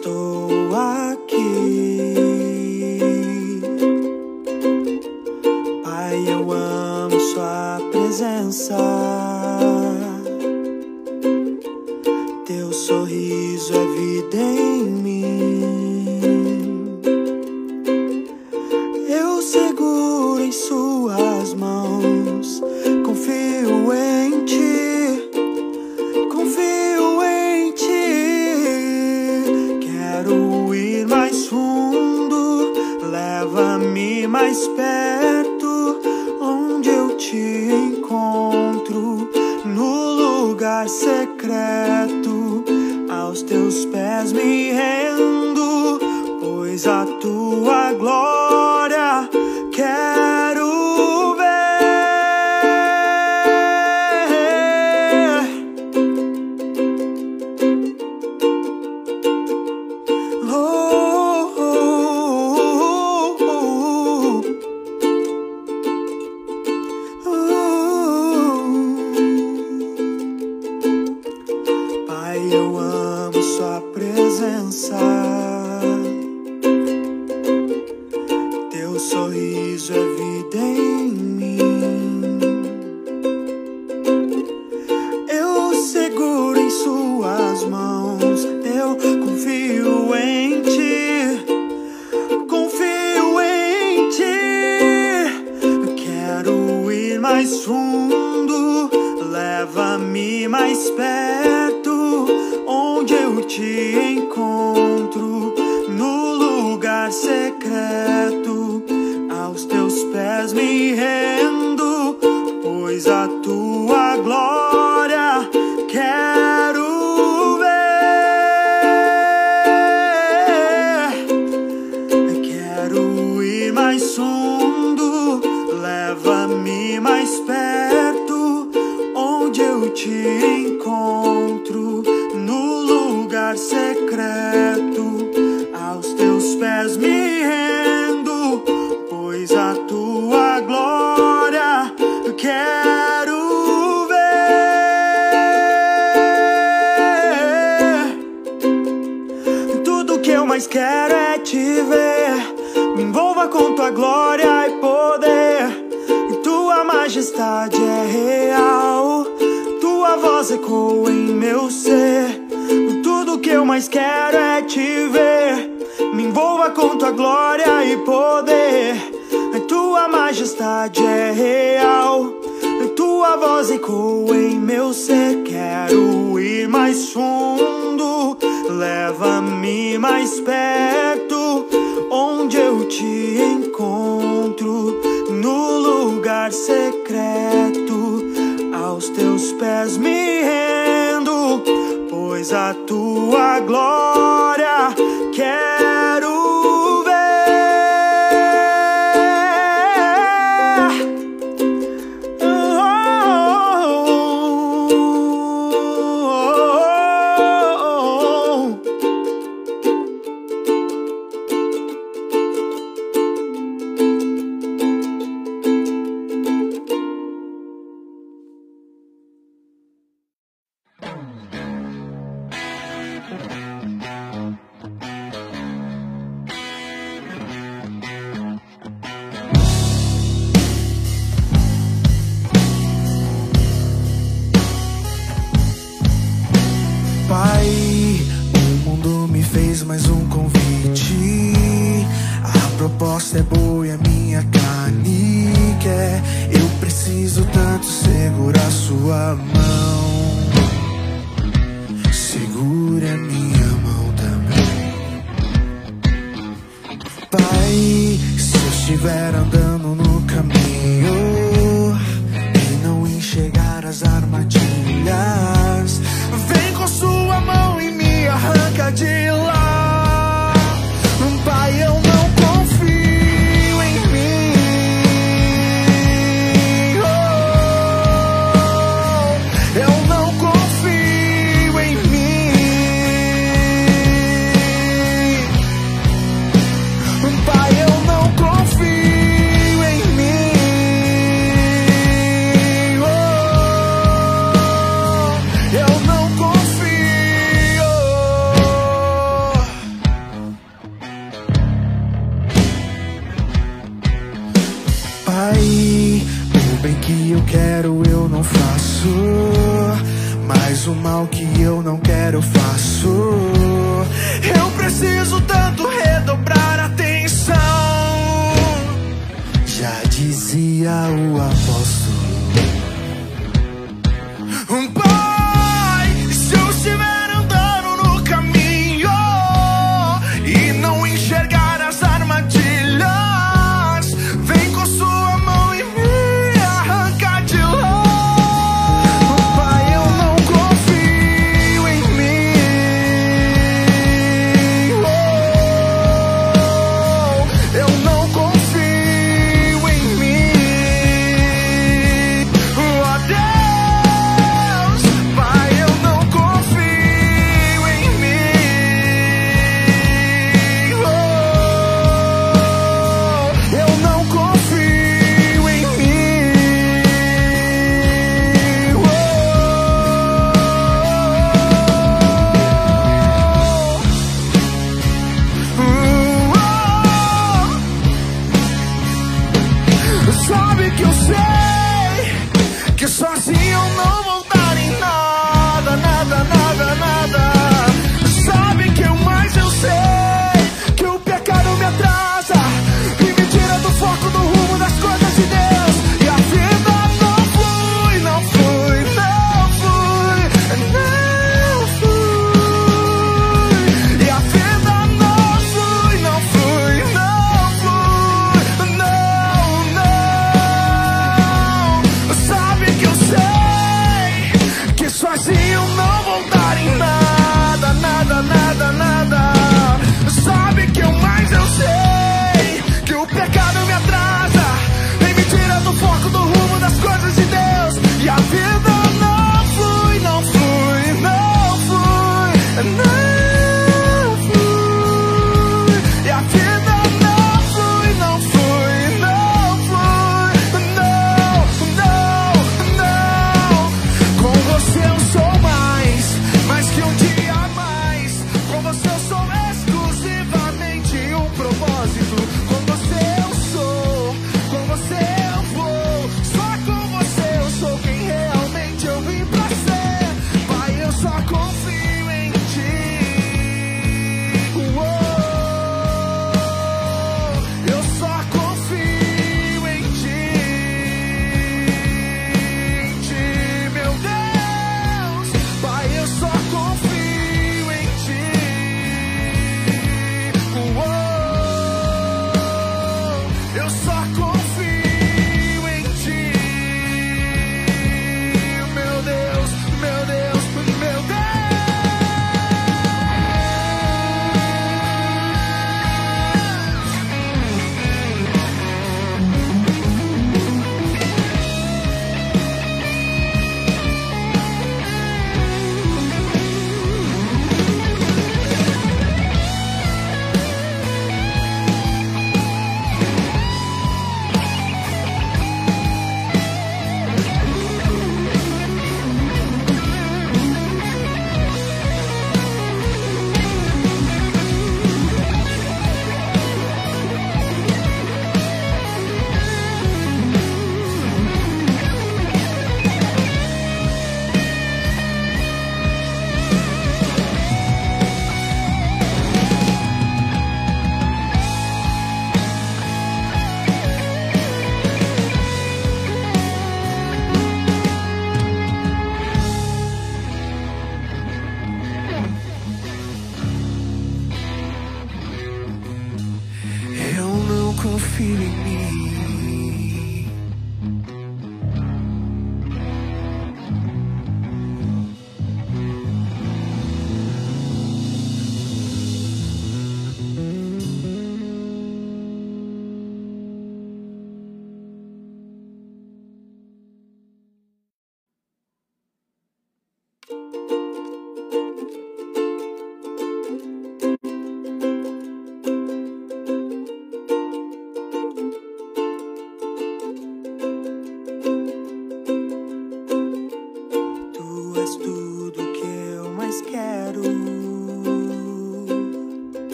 Estou aqui. Pai, eu amo Sua presença. Tua glória quero ver. Tudo que eu mais quero é te ver. Me envolva com tua glória e poder. E tua majestade é real. Tua voz ecoa em meu ser. Tudo que eu mais quero é te ver. Me envolva com tua glória e poder. Majestade é real. Tua voz ecoa em meu ser. Quero ir mais fundo. Leva-me mais perto. Onde eu te encontro. No lugar secreto. Aos teus pés me rendo. Pois a tua glória quero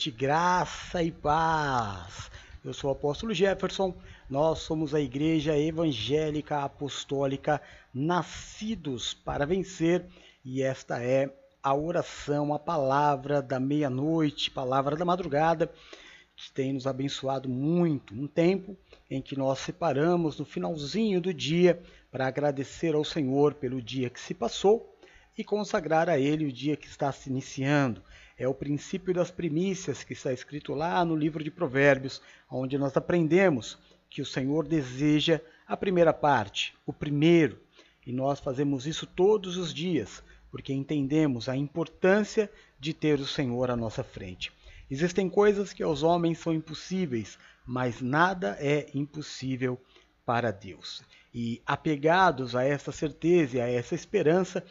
noite, graça e paz. Eu sou o apóstolo Jefferson, nós somos a Igreja Evangélica Apostólica Nascidos para Vencer e esta é a oração, a palavra da meia-noite, palavra da madrugada, que tem nos abençoado muito. Um tempo em que nós separamos no finalzinho do dia para agradecer ao Senhor pelo dia que se passou e consagrar a Ele o dia que está se iniciando é o princípio das primícias que está escrito lá no livro de Provérbios, onde nós aprendemos que o Senhor deseja a primeira parte, o primeiro, e nós fazemos isso todos os dias, porque entendemos a importância de ter o Senhor à nossa frente. Existem coisas que aos homens são impossíveis, mas nada é impossível para Deus. E apegados a essa certeza e a essa esperança,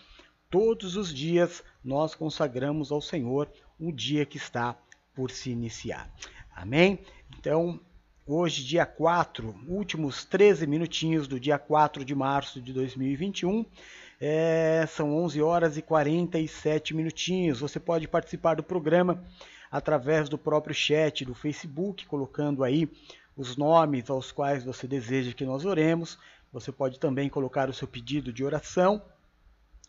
Todos os dias nós consagramos ao Senhor o dia que está por se iniciar. Amém? Então, hoje, dia 4, últimos 13 minutinhos do dia 4 de março de 2021. É, são 11 horas e 47 minutinhos. Você pode participar do programa através do próprio chat do Facebook, colocando aí os nomes aos quais você deseja que nós oremos. Você pode também colocar o seu pedido de oração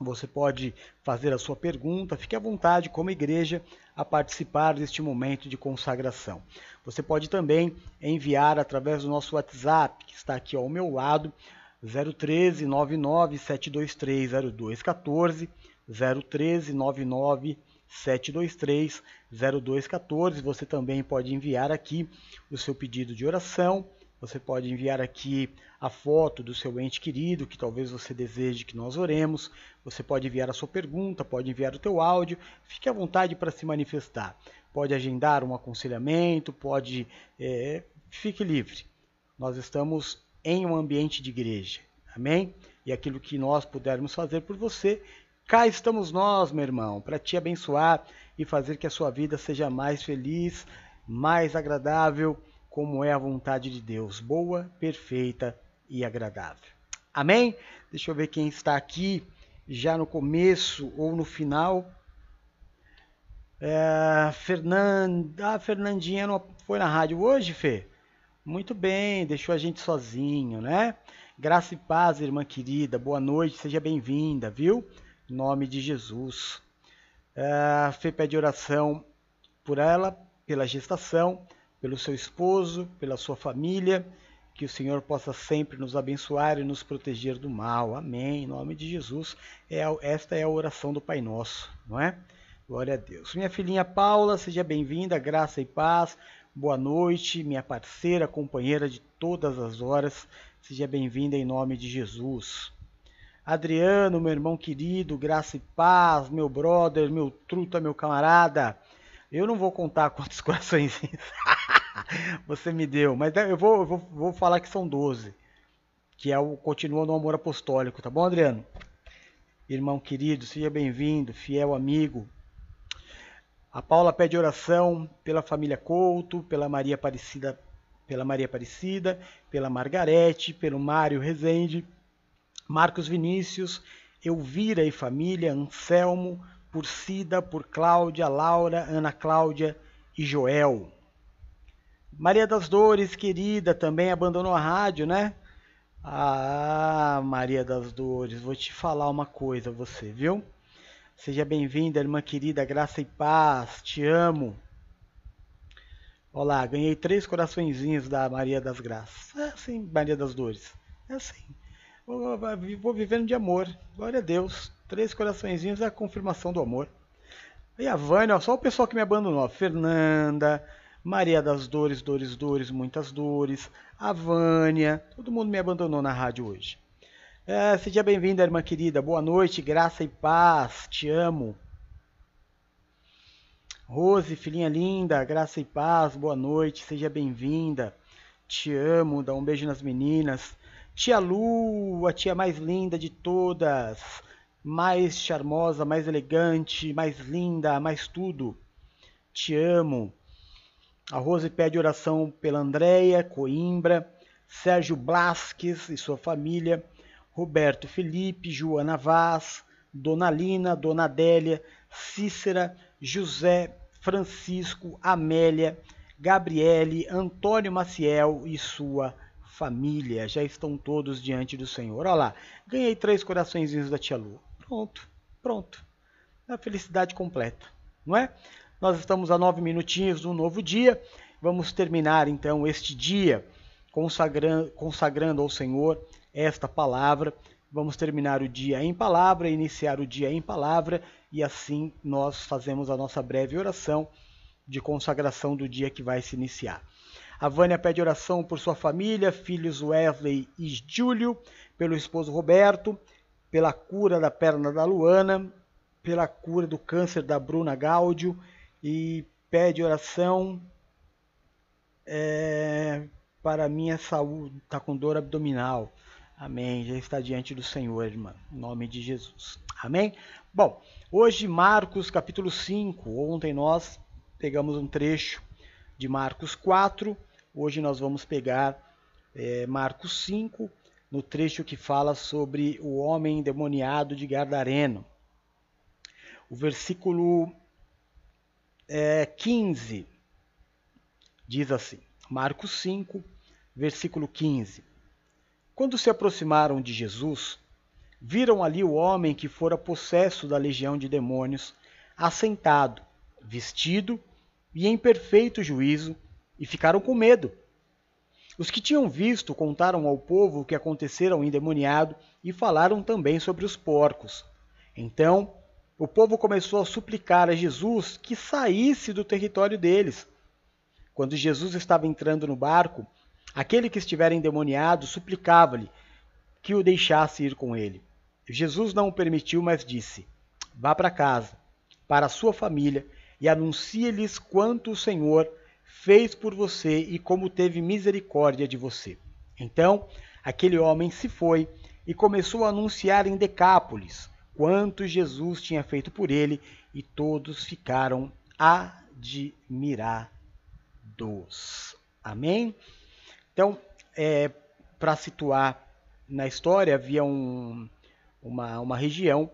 você pode fazer a sua pergunta, fique à vontade, como igreja, a participar deste momento de consagração. Você pode também enviar através do nosso WhatsApp, que está aqui ao meu lado, 013 99 723 0214, 013 99 723 0214. Você também pode enviar aqui o seu pedido de oração você pode enviar aqui a foto do seu ente querido, que talvez você deseje que nós oremos. Você pode enviar a sua pergunta, pode enviar o teu áudio. Fique à vontade para se manifestar. Pode agendar um aconselhamento, pode... É, fique livre. Nós estamos em um ambiente de igreja. Amém? E aquilo que nós pudermos fazer por você, cá estamos nós, meu irmão, para te abençoar e fazer que a sua vida seja mais feliz, mais agradável como é a vontade de Deus, boa, perfeita e agradável. Amém? Deixa eu ver quem está aqui já no começo ou no final. É, Fernanda, ah, Fernandinha não foi na rádio hoje, Fê? Muito bem, deixou a gente sozinho, né? Graça e paz, irmã querida, boa noite, seja bem-vinda, viu? Em nome de Jesus. É, Fê pede oração por ela, pela gestação pelo seu esposo, pela sua família, que o Senhor possa sempre nos abençoar e nos proteger do mal. Amém. Em nome de Jesus. É, esta é a oração do Pai Nosso, não é? Glória a Deus. Minha filhinha Paula, seja bem-vinda, graça e paz. Boa noite, minha parceira, companheira de todas as horas. Seja bem-vinda em nome de Jesus. Adriano, meu irmão querido, graça e paz, meu brother, meu truta, meu camarada. Eu não vou contar quantos corações você me deu, mas eu vou, eu vou, vou falar que são 12, que é o continua no amor apostólico, tá bom, Adriano? Irmão querido, seja bem-vindo, fiel amigo. A Paula pede oração pela família Couto, pela Maria Aparecida, pela Maria Aparecida, pela Margarete, pelo Mário Rezende Marcos Vinícius, Elvira e família, Anselmo, por Cida, por Cláudia, Laura, Ana Cláudia e Joel. Maria das Dores, querida, também abandonou a rádio, né? Ah, Maria das Dores, vou te falar uma coisa, você, viu? Seja bem-vinda, irmã querida, graça e paz, te amo. Olá, ganhei três coraçõezinhos da Maria das Graças. É assim, Maria das Dores. É assim. Vou vivendo de amor. Glória a Deus. Três coraçõezinhos é a confirmação do amor. E a Vânia, ó, só o pessoal que me abandonou. Fernanda, Maria das Dores, Dores, Dores, muitas dores. A Vânia, todo mundo me abandonou na rádio hoje. É, seja bem-vinda, irmã querida. Boa noite, graça e paz. Te amo. Rose, filhinha linda, graça e paz. Boa noite, seja bem-vinda. Te amo. Dá um beijo nas meninas. Tia Lu, a tia mais linda de todas, mais charmosa, mais elegante, mais linda, mais tudo. Te amo. A Rose pede oração pela Andréia Coimbra, Sérgio Blasques e sua família, Roberto Felipe, Joana Vaz, Dona Lina, Dona Adélia, Cícera, José, Francisco, Amélia, Gabriele, Antônio Maciel e sua família já estão todos diante do Senhor. Olha lá, ganhei três coraçõezinhos da tia Lu. Pronto, pronto. A felicidade completa, não é? Nós estamos a nove minutinhos do novo dia. Vamos terminar então este dia consagrando, consagrando ao Senhor esta palavra. Vamos terminar o dia em palavra, iniciar o dia em palavra e assim nós fazemos a nossa breve oração de consagração do dia que vai se iniciar. A Vânia pede oração por sua família, filhos Wesley e Júlio, pelo esposo Roberto, pela cura da perna da Luana, pela cura do câncer da Bruna Gáudio e pede oração é, para minha saúde, está com dor abdominal. Amém. Já está diante do Senhor, irmã. Em nome de Jesus. Amém? Bom, hoje Marcos capítulo 5. Ontem nós pegamos um trecho de Marcos 4 Hoje nós vamos pegar é, Marcos 5, no trecho que fala sobre o homem endemoniado de Gardareno. O versículo é, 15 diz assim: Marcos 5, versículo 15. Quando se aproximaram de Jesus, viram ali o homem que fora possesso da legião de demônios, assentado, vestido e em perfeito juízo e ficaram com medo. Os que tinham visto contaram ao povo o que acontecera ao endemoniado e falaram também sobre os porcos. Então, o povo começou a suplicar a Jesus que saísse do território deles. Quando Jesus estava entrando no barco, aquele que estivera endemoniado suplicava-lhe que o deixasse ir com ele. Jesus não o permitiu, mas disse: Vá para casa, para a sua família, e anuncie-lhes quanto o Senhor fez por você e como teve misericórdia de você. Então, aquele homem se foi e começou a anunciar em Decápolis quanto Jesus tinha feito por ele, e todos ficaram admirados. Amém? Então, é, para situar na história, havia um, uma, uma região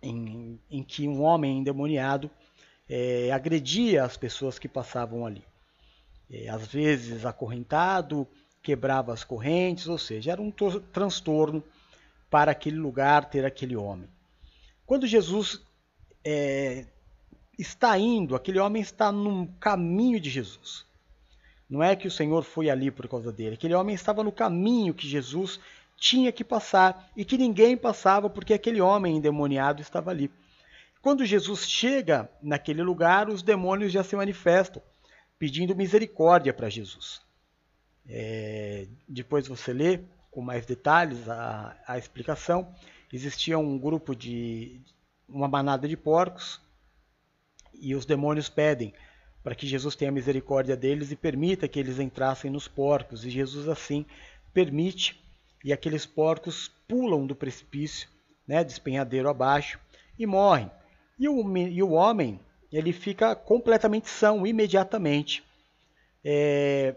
em, em que um homem endemoniado é, agredia as pessoas que passavam ali. É, às vezes acorrentado, quebrava as correntes, ou seja, era um transtorno para aquele lugar ter aquele homem. Quando Jesus é, está indo, aquele homem está no caminho de Jesus. Não é que o Senhor foi ali por causa dele, aquele homem estava no caminho que Jesus tinha que passar e que ninguém passava porque aquele homem endemoniado estava ali. Quando Jesus chega naquele lugar, os demônios já se manifestam, pedindo misericórdia para Jesus. É, depois você lê com mais detalhes a, a explicação, existia um grupo de uma manada de porcos e os demônios pedem para que Jesus tenha misericórdia deles e permita que eles entrassem nos porcos. E Jesus assim permite e aqueles porcos pulam do precipício, né, despenhadeiro abaixo e morrem. E o, e o homem ele fica completamente são imediatamente. É,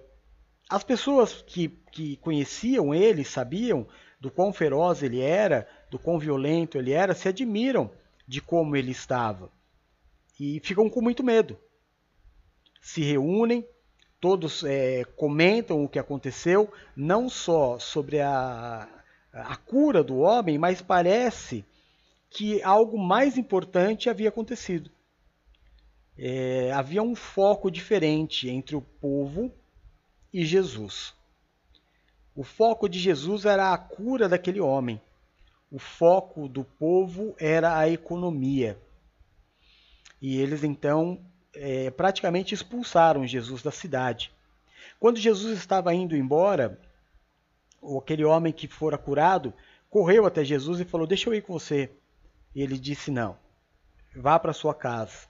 as pessoas que, que conheciam ele, sabiam do quão feroz ele era, do quão violento ele era, se admiram de como ele estava e ficam com muito medo. Se reúnem, todos é, comentam o que aconteceu, não só sobre a, a cura do homem, mas parece que algo mais importante havia acontecido. É, havia um foco diferente entre o povo e Jesus. O foco de Jesus era a cura daquele homem. O foco do povo era a economia. E eles então é, praticamente expulsaram Jesus da cidade. Quando Jesus estava indo embora, aquele homem que fora curado correu até Jesus e falou: Deixa eu ir com você. E ele disse: Não, vá para sua casa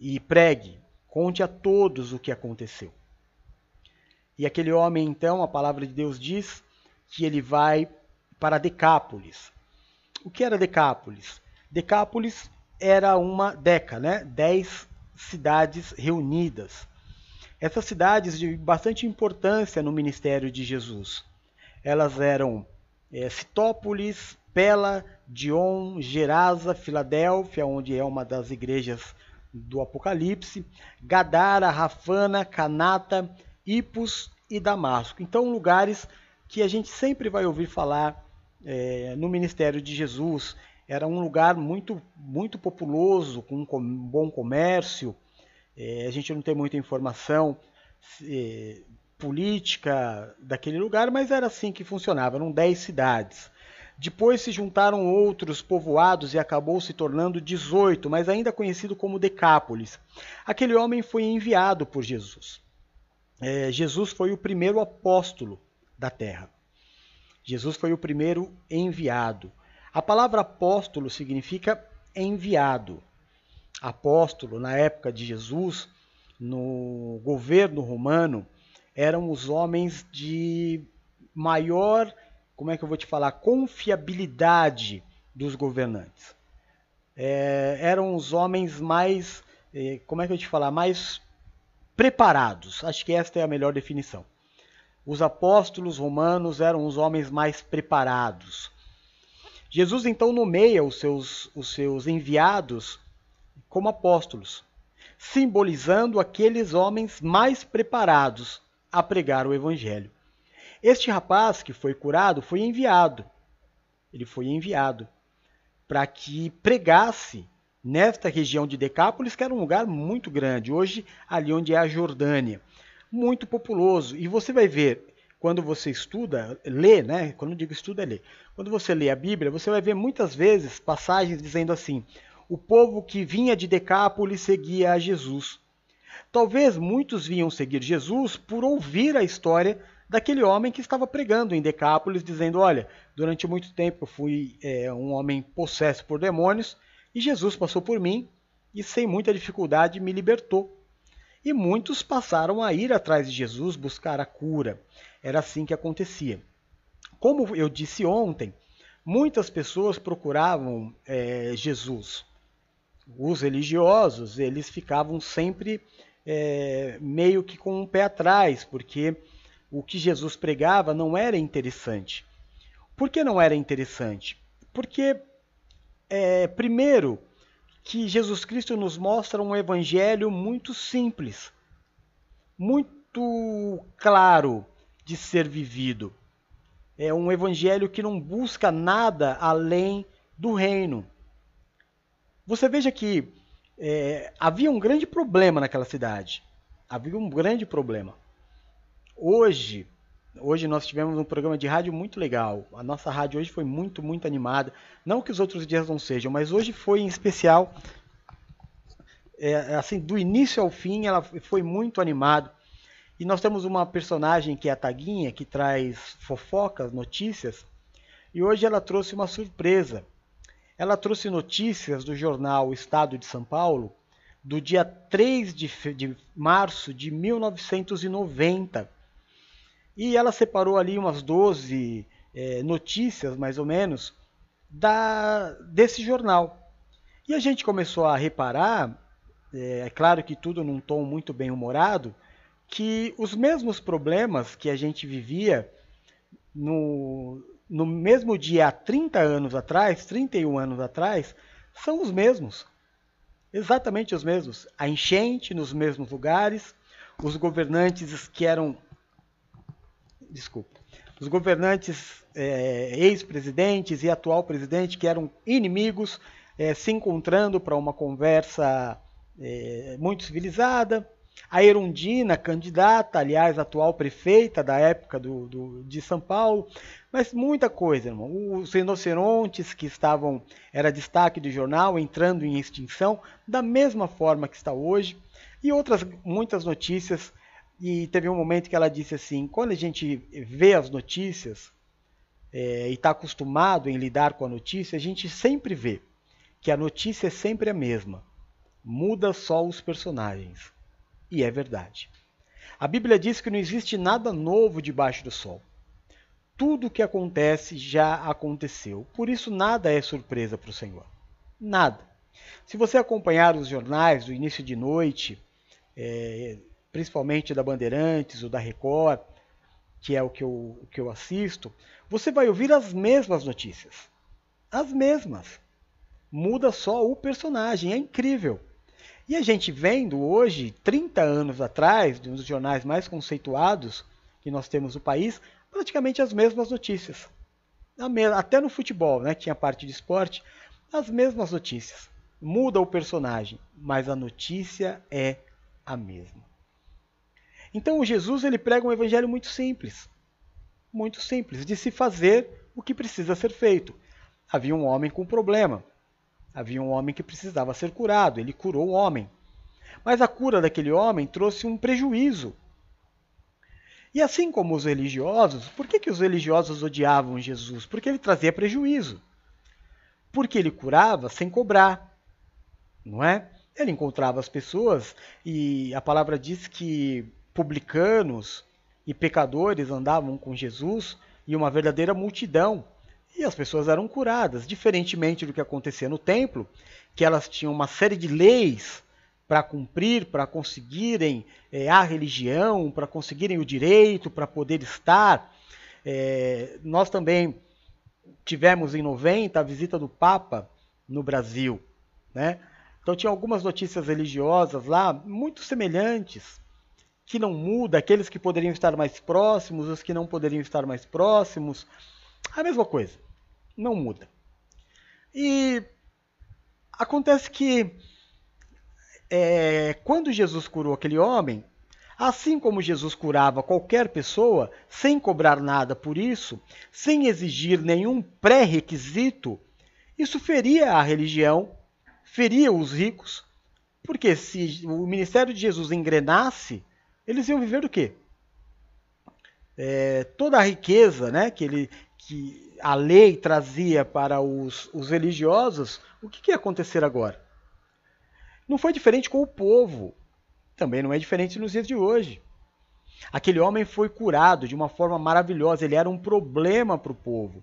e pregue, conte a todos o que aconteceu. E aquele homem, então, a palavra de Deus diz que ele vai para Decápolis. O que era Decápolis? Decápolis era uma deca, né? Dez cidades reunidas. Essas cidades de bastante importância no ministério de Jesus. Elas eram é, Citópolis, Pela, Dion, Gerasa, Filadélfia, onde é uma das igrejas do Apocalipse, Gadara, Rafana, Canata, Ipos e Damasco. Então, lugares que a gente sempre vai ouvir falar é, no ministério de Jesus. Era um lugar muito, muito populoso, com um bom comércio. É, a gente não tem muita informação é, política daquele lugar, mas era assim que funcionava. Eram dez cidades. Depois se juntaram outros povoados e acabou se tornando 18, mas ainda conhecido como Decápolis. Aquele homem foi enviado por Jesus. É, Jesus foi o primeiro apóstolo da terra. Jesus foi o primeiro enviado. A palavra apóstolo significa enviado. Apóstolo, na época de Jesus, no governo romano, eram os homens de maior como é que eu vou te falar, confiabilidade dos governantes. É, eram os homens mais, é, como é que eu te falar, mais preparados. Acho que esta é a melhor definição. Os apóstolos romanos eram os homens mais preparados. Jesus então nomeia os seus, os seus enviados como apóstolos, simbolizando aqueles homens mais preparados a pregar o evangelho. Este rapaz que foi curado foi enviado. Ele foi enviado para que pregasse nesta região de Decápolis, que era um lugar muito grande, hoje ali onde é a Jordânia, muito populoso. E você vai ver, quando você estuda, lê, né? Quando eu digo estuda, é lê. Quando você lê a Bíblia, você vai ver muitas vezes passagens dizendo assim: o povo que vinha de Decápolis seguia a Jesus. Talvez muitos vinham seguir Jesus por ouvir a história daquele homem que estava pregando em Decápolis, dizendo: Olha, durante muito tempo eu fui é, um homem possesso por demônios e Jesus passou por mim e, sem muita dificuldade, me libertou. E muitos passaram a ir atrás de Jesus buscar a cura. Era assim que acontecia. Como eu disse ontem, muitas pessoas procuravam é, Jesus. Os religiosos, eles ficavam sempre é, meio que com um pé atrás, porque o que Jesus pregava não era interessante. Por que não era interessante? Porque, é, primeiro, que Jesus Cristo nos mostra um evangelho muito simples, muito claro de ser vivido. É um evangelho que não busca nada além do reino. Você veja que é, havia um grande problema naquela cidade. Havia um grande problema. Hoje, hoje nós tivemos um programa de rádio muito legal. A nossa rádio hoje foi muito, muito animada. Não que os outros dias não sejam, mas hoje foi em especial. É, assim, do início ao fim, ela foi muito animada. E nós temos uma personagem que é a Taguinha, que traz fofocas, notícias. e hoje ela trouxe uma surpresa. Ela trouxe notícias do jornal Estado de São Paulo do dia 3 de, de março de 1990. E ela separou ali umas 12 é, notícias, mais ou menos, da, desse jornal. E a gente começou a reparar, é, é claro que tudo num tom muito bem humorado, que os mesmos problemas que a gente vivia no, no mesmo dia há 30 anos atrás, 31 anos atrás, são os mesmos. Exatamente os mesmos. A enchente nos mesmos lugares, os governantes que eram. Desculpa. Os governantes é, ex-presidentes e atual presidente que eram inimigos é, se encontrando para uma conversa é, muito civilizada. A Erundina, candidata, aliás, atual prefeita da época do, do, de São Paulo, mas muita coisa, irmão. Os rinocerontes que estavam, era destaque do jornal, entrando em extinção, da mesma forma que está hoje, e outras muitas notícias. E teve um momento que ela disse assim: quando a gente vê as notícias é, e está acostumado em lidar com a notícia, a gente sempre vê que a notícia é sempre a mesma, muda só os personagens. E é verdade. A Bíblia diz que não existe nada novo debaixo do sol. Tudo o que acontece já aconteceu. Por isso, nada é surpresa para o Senhor. Nada. Se você acompanhar os jornais do início de noite, é, principalmente da Bandeirantes ou da Record, que é o que, eu, que eu assisto, você vai ouvir as mesmas notícias. As mesmas. Muda só o personagem. É incrível. E a gente vendo hoje, 30 anos atrás, de um dos jornais mais conceituados que nós temos no país, praticamente as mesmas notícias. Até no futebol, né, que tinha parte de esporte, as mesmas notícias. Muda o personagem, mas a notícia é a mesma. Então o Jesus ele prega um evangelho muito simples. Muito simples, de se fazer o que precisa ser feito. Havia um homem com problema. Havia um homem que precisava ser curado, ele curou o homem. Mas a cura daquele homem trouxe um prejuízo. E assim como os religiosos, por que, que os religiosos odiavam Jesus? Porque ele trazia prejuízo. Porque ele curava sem cobrar, não é? Ele encontrava as pessoas e a palavra diz que publicanos e pecadores andavam com Jesus e uma verdadeira multidão e as pessoas eram curadas, diferentemente do que acontecia no templo, que elas tinham uma série de leis para cumprir, para conseguirem é, a religião, para conseguirem o direito, para poder estar. É, nós também tivemos em 90 a visita do Papa no Brasil, né? Então tinha algumas notícias religiosas lá muito semelhantes, que não muda, aqueles que poderiam estar mais próximos, os que não poderiam estar mais próximos, a mesma coisa não muda. E acontece que é, quando Jesus curou aquele homem, assim como Jesus curava qualquer pessoa, sem cobrar nada por isso, sem exigir nenhum pré-requisito, isso feria a religião, feria os ricos, porque se o ministério de Jesus engrenasse, eles iam viver do quê? É, toda a riqueza né, que, ele, que a lei trazia para os, os religiosos, o que, que ia acontecer agora? Não foi diferente com o povo. Também não é diferente nos dias de hoje. Aquele homem foi curado de uma forma maravilhosa, ele era um problema para o povo.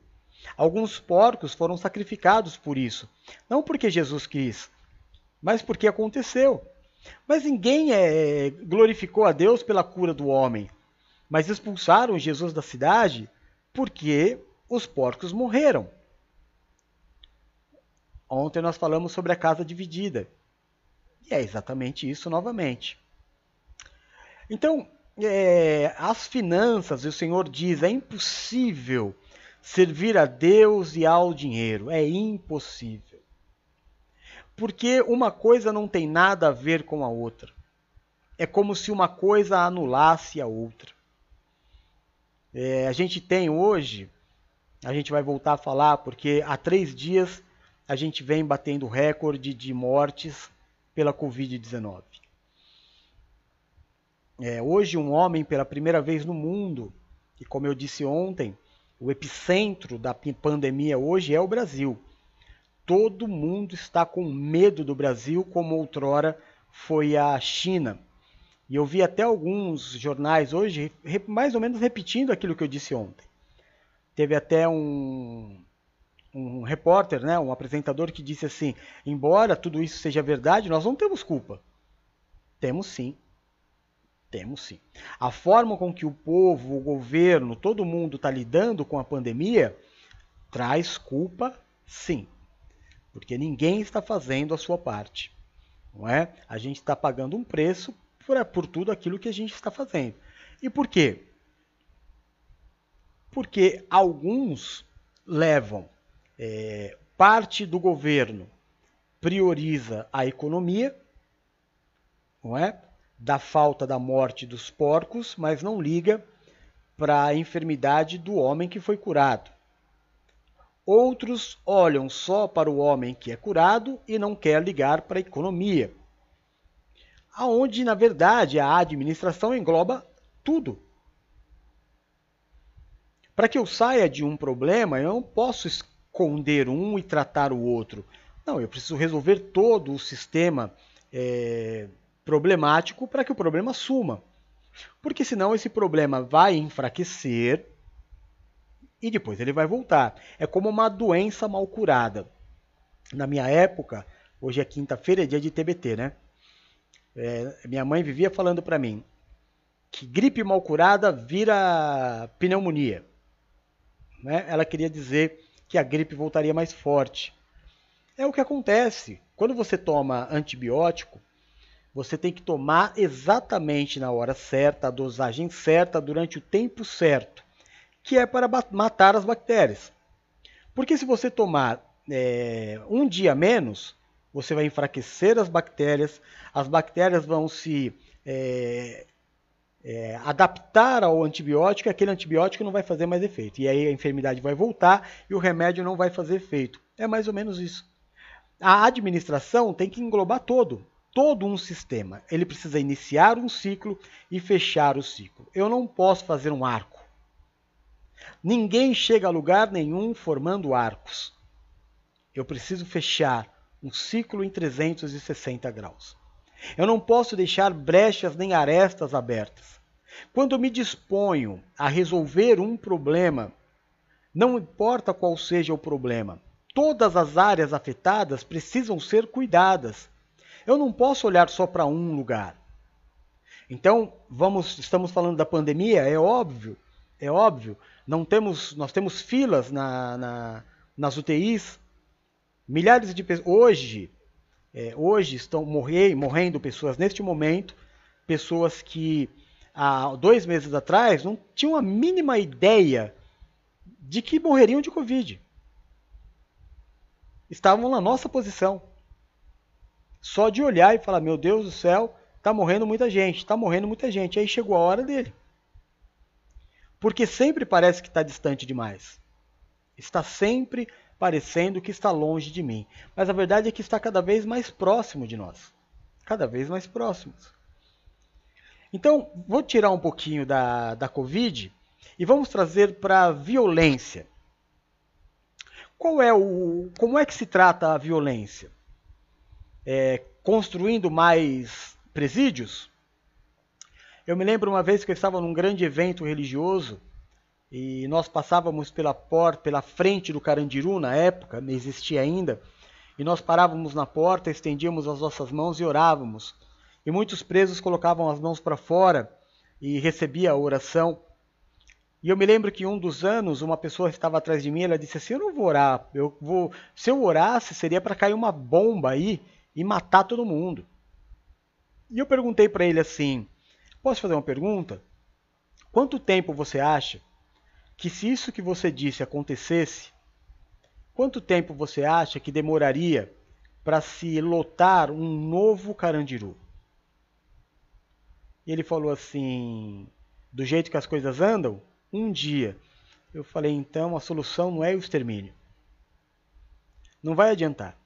Alguns porcos foram sacrificados por isso. Não porque Jesus quis, mas porque aconteceu. Mas ninguém é, glorificou a Deus pela cura do homem. Mas expulsaram Jesus da cidade porque os porcos morreram. Ontem nós falamos sobre a casa dividida. E é exatamente isso novamente. Então, é, as finanças, o Senhor diz, é impossível servir a Deus e ao dinheiro. É impossível. Porque uma coisa não tem nada a ver com a outra. É como se uma coisa anulasse a outra. É, a gente tem hoje a gente vai voltar a falar, porque há três dias a gente vem batendo recorde de mortes pela Covid-19. É, hoje, um homem, pela primeira vez no mundo, e como eu disse ontem, o epicentro da pandemia hoje é o Brasil. Todo mundo está com medo do Brasil, como outrora foi a China. E eu vi até alguns jornais hoje mais ou menos repetindo aquilo que eu disse ontem. Teve até um, um repórter, né, um apresentador que disse assim: embora tudo isso seja verdade, nós não temos culpa. Temos sim. Temos sim. A forma com que o povo, o governo, todo mundo está lidando com a pandemia traz culpa, sim. Porque ninguém está fazendo a sua parte. Não é? A gente está pagando um preço por, por tudo aquilo que a gente está fazendo. E por quê? Porque alguns levam é, parte do governo prioriza a economia, não é? Da falta da morte dos porcos, mas não liga para a enfermidade do homem que foi curado. Outros olham só para o homem que é curado e não quer ligar para a economia. Aonde, na verdade, a administração engloba tudo. Para que eu saia de um problema, eu não posso esconder um e tratar o outro. Não, eu preciso resolver todo o sistema é, problemático para que o problema suma. Porque senão esse problema vai enfraquecer e depois ele vai voltar. É como uma doença mal curada. Na minha época, hoje é quinta-feira, é dia de TBT, né? É, minha mãe vivia falando para mim que gripe mal curada vira pneumonia. Né? Ela queria dizer que a gripe voltaria mais forte. É o que acontece. Quando você toma antibiótico, você tem que tomar exatamente na hora certa, a dosagem certa, durante o tempo certo, que é para matar as bactérias. Porque se você tomar é, um dia menos, você vai enfraquecer as bactérias, as bactérias vão se é, é, adaptar ao antibiótico, aquele antibiótico não vai fazer mais efeito. E aí a enfermidade vai voltar e o remédio não vai fazer efeito. É mais ou menos isso. A administração tem que englobar todo, todo um sistema. Ele precisa iniciar um ciclo e fechar o ciclo. Eu não posso fazer um arco. Ninguém chega a lugar nenhum formando arcos. Eu preciso fechar um ciclo em 360 graus. Eu não posso deixar brechas nem arestas abertas. Quando me disponho a resolver um problema, não importa qual seja o problema, todas as áreas afetadas precisam ser cuidadas. Eu não posso olhar só para um lugar. Então, vamos, estamos falando da pandemia, é óbvio, é óbvio, não temos, nós temos filas na, na, nas UTIs, milhares de pessoas. Hoje, é, hoje estão morrer, morrendo pessoas neste momento, pessoas que há dois meses atrás não tinham a mínima ideia de que morreriam de Covid. Estavam na nossa posição. Só de olhar e falar: Meu Deus do céu, está morrendo muita gente, está morrendo muita gente. Aí chegou a hora dele. Porque sempre parece que está distante demais. Está sempre parecendo que está longe de mim. Mas a verdade é que está cada vez mais próximo de nós. Cada vez mais próximos. Então, vou tirar um pouquinho da, da Covid e vamos trazer para a violência. Qual é o, como é que se trata a violência? É, construindo mais presídios? Eu me lembro uma vez que eu estava num grande evento religioso e nós passávamos pela porta, pela frente do Carandiru na época, não existia ainda, e nós parávamos na porta, estendíamos as nossas mãos e orávamos. E muitos presos colocavam as mãos para fora e recebia a oração. E eu me lembro que um dos anos uma pessoa estava atrás de mim, ela disse assim: "Eu não vou orar, eu vou, se eu orasse seria para cair uma bomba aí e matar todo mundo". E eu perguntei para ele assim: "Posso fazer uma pergunta? Quanto tempo você acha que se isso que você disse acontecesse, quanto tempo você acha que demoraria para se lotar um novo Carandiru? E ele falou assim: do jeito que as coisas andam, um dia. Eu falei: então a solução não é o extermínio. Não vai adiantar.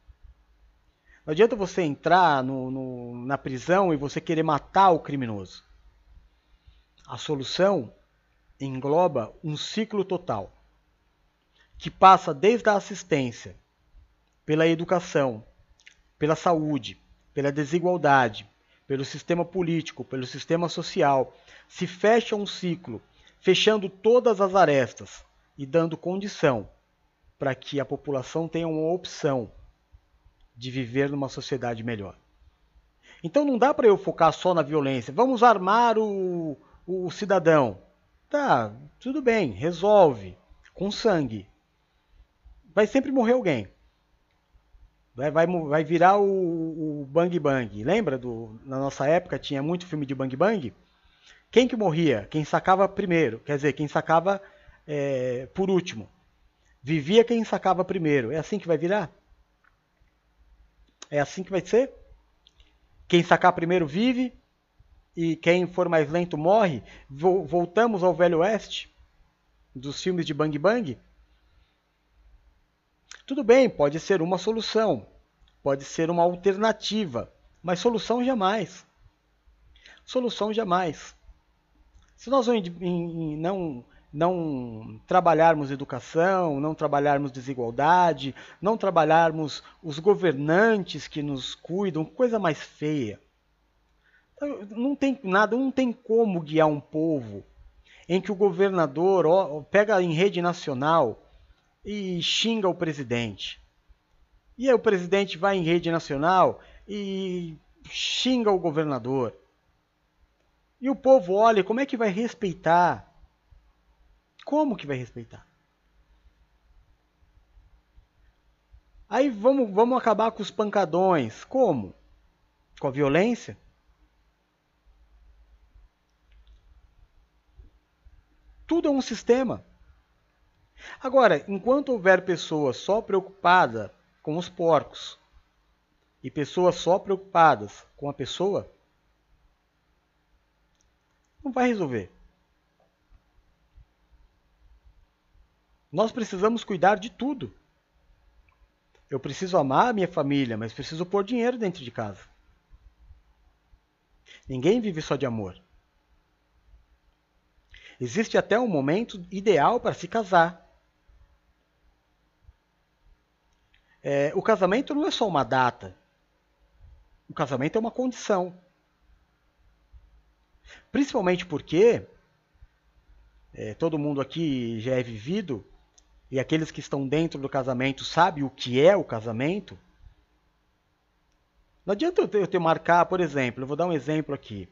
Não adianta você entrar no, no, na prisão e você querer matar o criminoso. A solução engloba um ciclo total. que passa desde a assistência, pela educação, pela saúde, pela desigualdade, pelo sistema político, pelo sistema social, se fecha um ciclo, fechando todas as arestas e dando condição para que a população tenha uma opção de viver numa sociedade melhor. Então não dá para eu focar só na violência. Vamos armar o, o cidadão. Tá, tudo bem, resolve. Com sangue. Vai sempre morrer alguém. Vai, vai, vai virar o, o Bang Bang. Lembra? Do, na nossa época tinha muito filme de Bang Bang. Quem que morria? Quem sacava primeiro. Quer dizer, quem sacava é, por último. Vivia quem sacava primeiro. É assim que vai virar? É assim que vai ser? Quem sacar primeiro vive e quem for mais lento morre. Voltamos ao Velho Oeste dos filmes de Bang Bang. Tudo bem, pode ser uma solução, pode ser uma alternativa, mas solução jamais. Solução jamais. Se nós não, não trabalharmos educação, não trabalharmos desigualdade, não trabalharmos os governantes que nos cuidam, coisa mais feia. Não tem nada, não tem como guiar um povo em que o governador ó, pega em rede nacional e xinga o presidente. E aí o presidente vai em rede nacional e xinga o governador. E o povo olha, como é que vai respeitar? Como que vai respeitar? Aí vamos, vamos acabar com os pancadões. Como? Com a violência? Tudo é um sistema. Agora, enquanto houver pessoas só preocupadas com os porcos e pessoas só preocupadas com a pessoa, não vai resolver. Nós precisamos cuidar de tudo. Eu preciso amar a minha família, mas preciso pôr dinheiro dentro de casa. Ninguém vive só de amor. Existe até um momento ideal para se casar. É, o casamento não é só uma data. O casamento é uma condição. Principalmente porque é, todo mundo aqui já é vivido e aqueles que estão dentro do casamento sabem o que é o casamento. Não adianta eu te marcar, por exemplo, eu vou dar um exemplo aqui.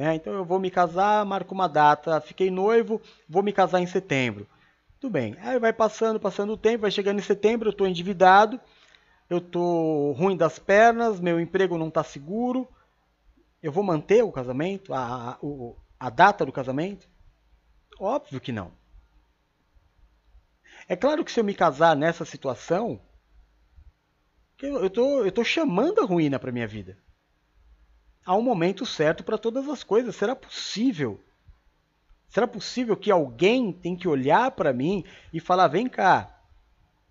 Né? Então eu vou me casar, marco uma data, fiquei noivo, vou me casar em setembro. Tudo bem. Aí vai passando, passando o tempo, vai chegando em setembro, eu estou endividado, eu estou ruim das pernas, meu emprego não está seguro. Eu vou manter o casamento, a, a, a data do casamento? Óbvio que não. É claro que se eu me casar nessa situação, eu estou eu tô chamando a ruína para minha vida. Há um momento certo para todas as coisas. Será possível? Será possível que alguém tem que olhar para mim e falar: vem cá,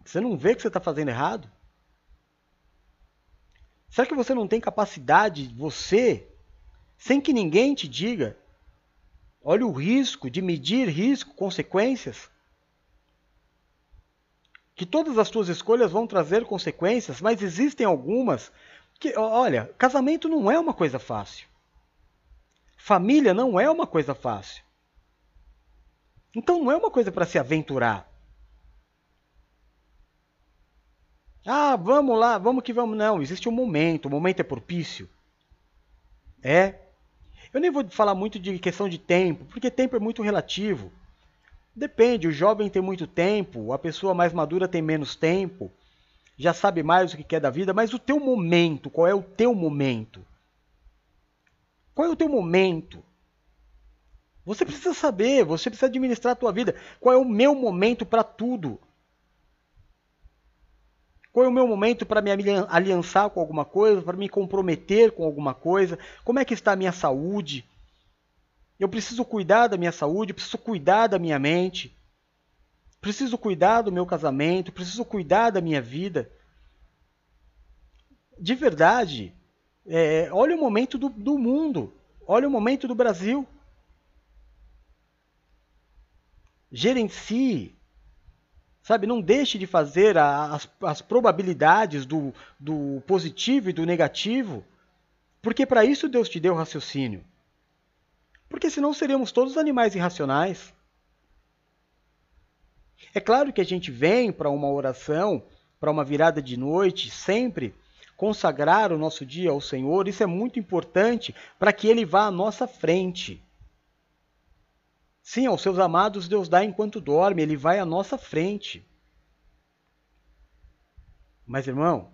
você não vê que você está fazendo errado? Será que você não tem capacidade, você, sem que ninguém te diga, olha o risco de medir risco, consequências? que todas as tuas escolhas vão trazer consequências, mas existem algumas que, olha, casamento não é uma coisa fácil. Família não é uma coisa fácil. Então não é uma coisa para se aventurar. Ah, vamos lá, vamos que vamos. Não, existe um momento, o momento é propício. É. Eu nem vou falar muito de questão de tempo, porque tempo é muito relativo. Depende, o jovem tem muito tempo, a pessoa mais madura tem menos tempo, já sabe mais o que quer da vida, mas o teu momento, qual é o teu momento? Qual é o teu momento? Você precisa saber, você precisa administrar a tua vida. Qual é o meu momento para tudo? Qual é o meu momento para me aliançar com alguma coisa, para me comprometer com alguma coisa? Como é que está a minha saúde? Eu preciso cuidar da minha saúde, preciso cuidar da minha mente, preciso cuidar do meu casamento, preciso cuidar da minha vida. De verdade, é, olha o momento do, do mundo, olha o momento do Brasil. Gerencie, Sabe, não deixe de fazer as, as probabilidades do, do positivo e do negativo, porque para isso Deus te deu raciocínio. Porque senão seríamos todos animais irracionais. É claro que a gente vem para uma oração, para uma virada de noite, sempre consagrar o nosso dia ao Senhor, isso é muito importante para que Ele vá à nossa frente. Sim, aos seus amados Deus dá enquanto dorme, Ele vai à nossa frente. Mas, irmão,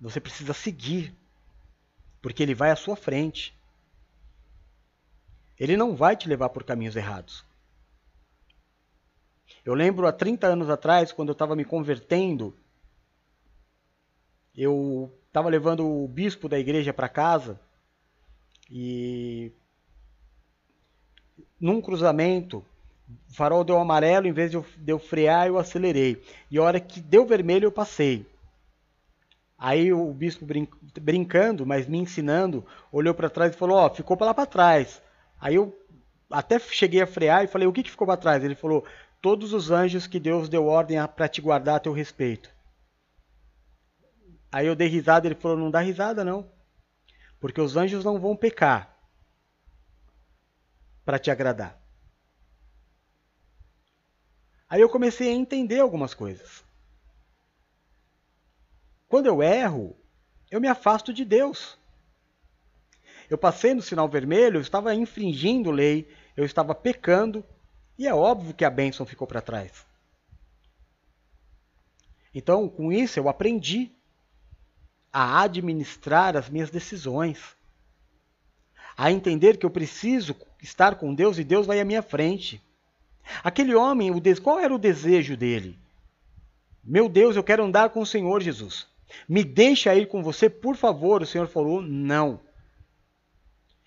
você precisa seguir, porque Ele vai à sua frente. Ele não vai te levar por caminhos errados. Eu lembro há 30 anos atrás, quando eu estava me convertendo, eu estava levando o bispo da igreja para casa e num cruzamento o farol deu amarelo, em vez de eu, frear, eu acelerei. E a hora que deu vermelho, eu passei. Aí o bispo brin brincando, mas me ensinando, olhou para trás e falou: Ó, oh, ficou para lá para trás. Aí eu até cheguei a frear e falei: O que, que ficou para trás? Ele falou: Todos os anjos que Deus deu ordem para te guardar a teu respeito. Aí eu dei risada, ele falou: não dá risada não. Porque os anjos não vão pecar para te agradar. Aí eu comecei a entender algumas coisas. Quando eu erro, eu me afasto de Deus. Eu passei no sinal vermelho, eu estava infringindo lei, eu estava pecando, e é óbvio que a bênção ficou para trás. Então, com isso, eu aprendi a administrar as minhas decisões, a entender que eu preciso estar com Deus e Deus vai à minha frente. Aquele homem, qual era o desejo dele? Meu Deus, eu quero andar com o Senhor Jesus. Me deixa ir com você, por favor. O Senhor falou: não.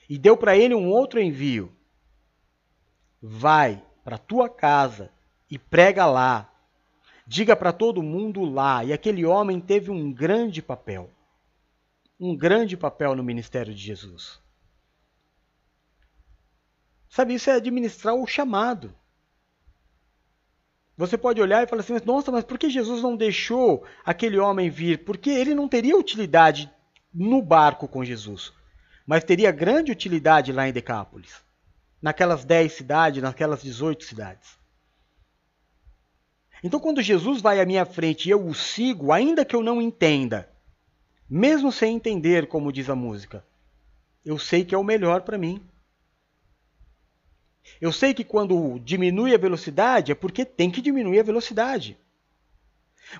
E deu para ele um outro envio. Vai para tua casa e prega lá. Diga para todo mundo lá. E aquele homem teve um grande papel um grande papel no ministério de Jesus. Sabe, isso é administrar o chamado. Você pode olhar e falar assim: nossa, mas por que Jesus não deixou aquele homem vir? Porque ele não teria utilidade no barco com Jesus, mas teria grande utilidade lá em Decápolis, naquelas 10 cidades, naquelas 18 cidades. Então, quando Jesus vai à minha frente e eu o sigo, ainda que eu não entenda, mesmo sem entender, como diz a música. Eu sei que é o melhor para mim. Eu sei que quando diminui a velocidade é porque tem que diminuir a velocidade.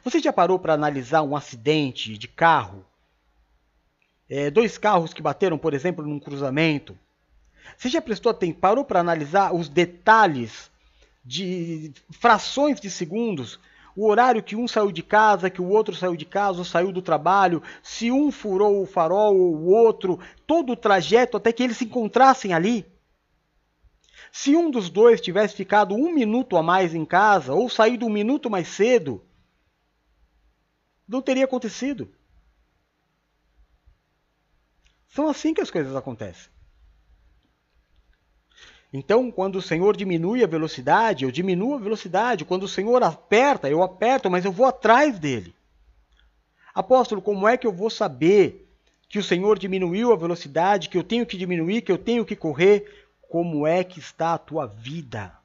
Você já parou para analisar um acidente de carro? É, dois carros que bateram, por exemplo, num cruzamento. Você já prestou atenção, parou para analisar os detalhes de frações de segundos o horário que um saiu de casa, que o outro saiu de casa, ou saiu do trabalho, se um furou o farol ou o outro, todo o trajeto até que eles se encontrassem ali. Se um dos dois tivesse ficado um minuto a mais em casa, ou saído um minuto mais cedo, não teria acontecido. São assim que as coisas acontecem. Então, quando o Senhor diminui a velocidade, eu diminuo a velocidade. Quando o Senhor aperta, eu aperto, mas eu vou atrás dele. Apóstolo, como é que eu vou saber que o Senhor diminuiu a velocidade, que eu tenho que diminuir, que eu tenho que correr? Como é que está a tua vida?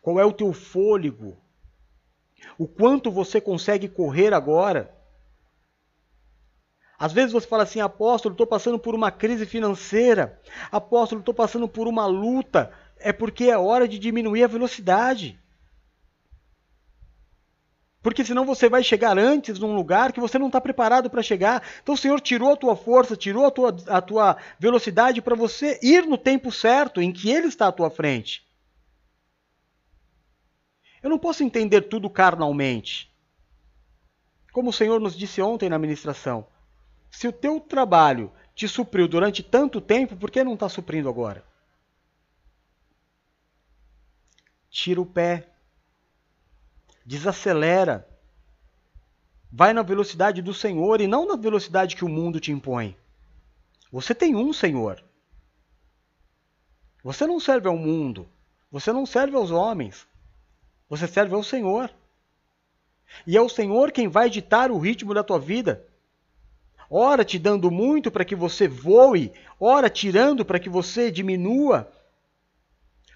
Qual é o teu fôlego? O quanto você consegue correr agora? Às vezes você fala assim, apóstolo, estou passando por uma crise financeira. Apóstolo, estou passando por uma luta. É porque é hora de diminuir a velocidade. Porque senão você vai chegar antes num lugar que você não está preparado para chegar. Então o Senhor tirou a tua força, tirou a tua, a tua velocidade para você ir no tempo certo em que Ele está à tua frente. Eu não posso entender tudo carnalmente. Como o Senhor nos disse ontem na ministração. Se o teu trabalho te supriu durante tanto tempo, por que não está suprindo agora? Tira o pé. Desacelera. Vai na velocidade do Senhor e não na velocidade que o mundo te impõe. Você tem um Senhor. Você não serve ao mundo. Você não serve aos homens. Você serve ao Senhor. E é o Senhor quem vai ditar o ritmo da tua vida. Ora te dando muito para que você voe, ora tirando para que você diminua.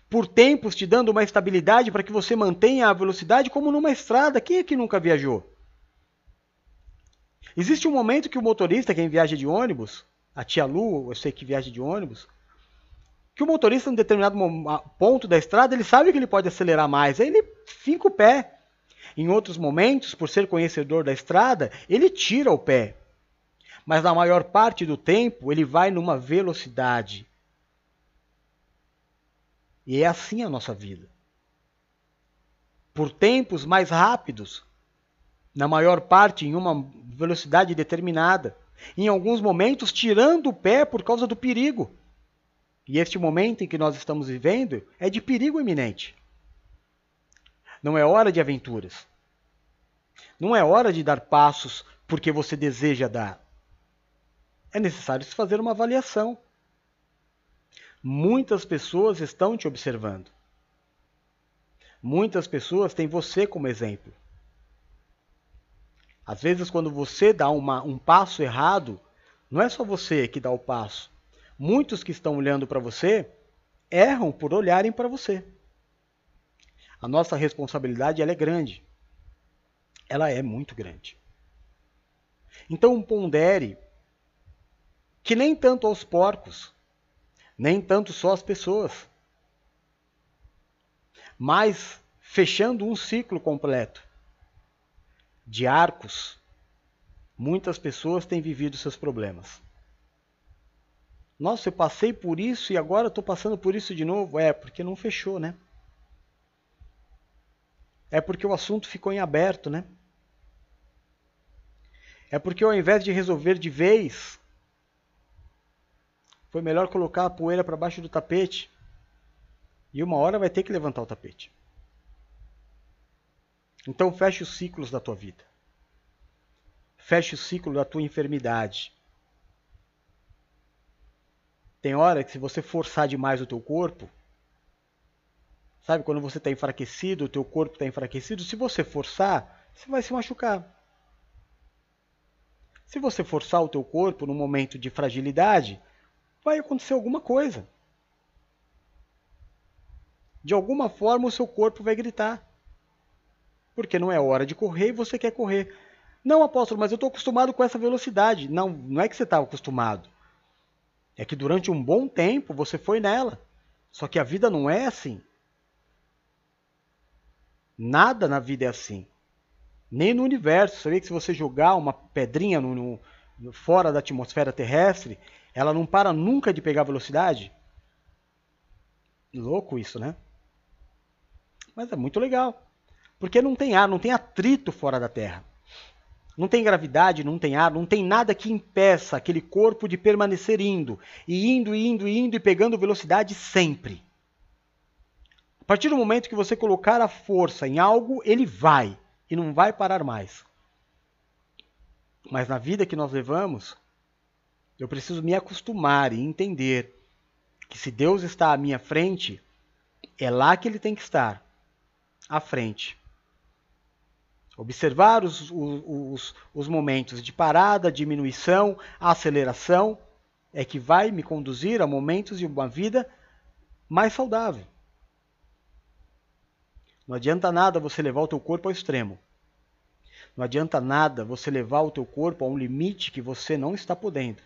Por tempos te dando uma estabilidade para que você mantenha a velocidade, como numa estrada. Quem é que nunca viajou? Existe um momento que o motorista, quem viaja de ônibus, a tia Lu, eu sei que viaja de ônibus, que o motorista, em determinado ponto da estrada, ele sabe que ele pode acelerar mais, aí ele finca o pé. Em outros momentos, por ser conhecedor da estrada, ele tira o pé. Mas na maior parte do tempo, ele vai numa velocidade. E é assim a nossa vida. Por tempos mais rápidos, na maior parte em uma velocidade determinada, em alguns momentos tirando o pé por causa do perigo. E este momento em que nós estamos vivendo é de perigo iminente. Não é hora de aventuras. Não é hora de dar passos porque você deseja dar. É necessário se fazer uma avaliação. Muitas pessoas estão te observando. Muitas pessoas têm você como exemplo. Às vezes, quando você dá uma, um passo errado, não é só você que dá o passo, muitos que estão olhando para você erram por olharem para você. A nossa responsabilidade ela é grande. Ela é muito grande. Então pondere que nem tanto aos porcos, nem tanto só às pessoas, mas fechando um ciclo completo de arcos, muitas pessoas têm vivido seus problemas. Nossa, eu passei por isso e agora estou passando por isso de novo. É, porque não fechou, né? É porque o assunto ficou em aberto, né? É porque ao invés de resolver de vez, foi melhor colocar a poeira para baixo do tapete. E uma hora vai ter que levantar o tapete. Então feche os ciclos da tua vida. Feche o ciclo da tua enfermidade. Tem hora que se você forçar demais o teu corpo, sabe quando você está enfraquecido, o teu corpo está enfraquecido, se você forçar, você vai se machucar. Se você forçar o teu corpo no momento de fragilidade, vai acontecer alguma coisa. De alguma forma o seu corpo vai gritar. Porque não é hora de correr e você quer correr. Não, apóstolo, mas eu estou acostumado com essa velocidade. Não, não é que você estava acostumado. É que durante um bom tempo você foi nela. Só que a vida não é assim. Nada na vida é assim. Nem no universo. Sabia que se você jogar uma pedrinha no, no, fora da atmosfera terrestre, ela não para nunca de pegar velocidade? Louco isso, né? Mas é muito legal. Porque não tem ar, não tem atrito fora da Terra. Não tem gravidade, não tem ar, não tem nada que impeça aquele corpo de permanecer indo, e indo, e indo, e indo, e pegando velocidade sempre. A partir do momento que você colocar a força em algo, ele vai, e não vai parar mais. Mas na vida que nós levamos, eu preciso me acostumar e entender que se Deus está à minha frente, é lá que ele tem que estar, à frente. Observar os, os, os momentos de parada, diminuição, aceleração, é que vai me conduzir a momentos de uma vida mais saudável. Não adianta nada você levar o teu corpo ao extremo. Não adianta nada você levar o teu corpo a um limite que você não está podendo.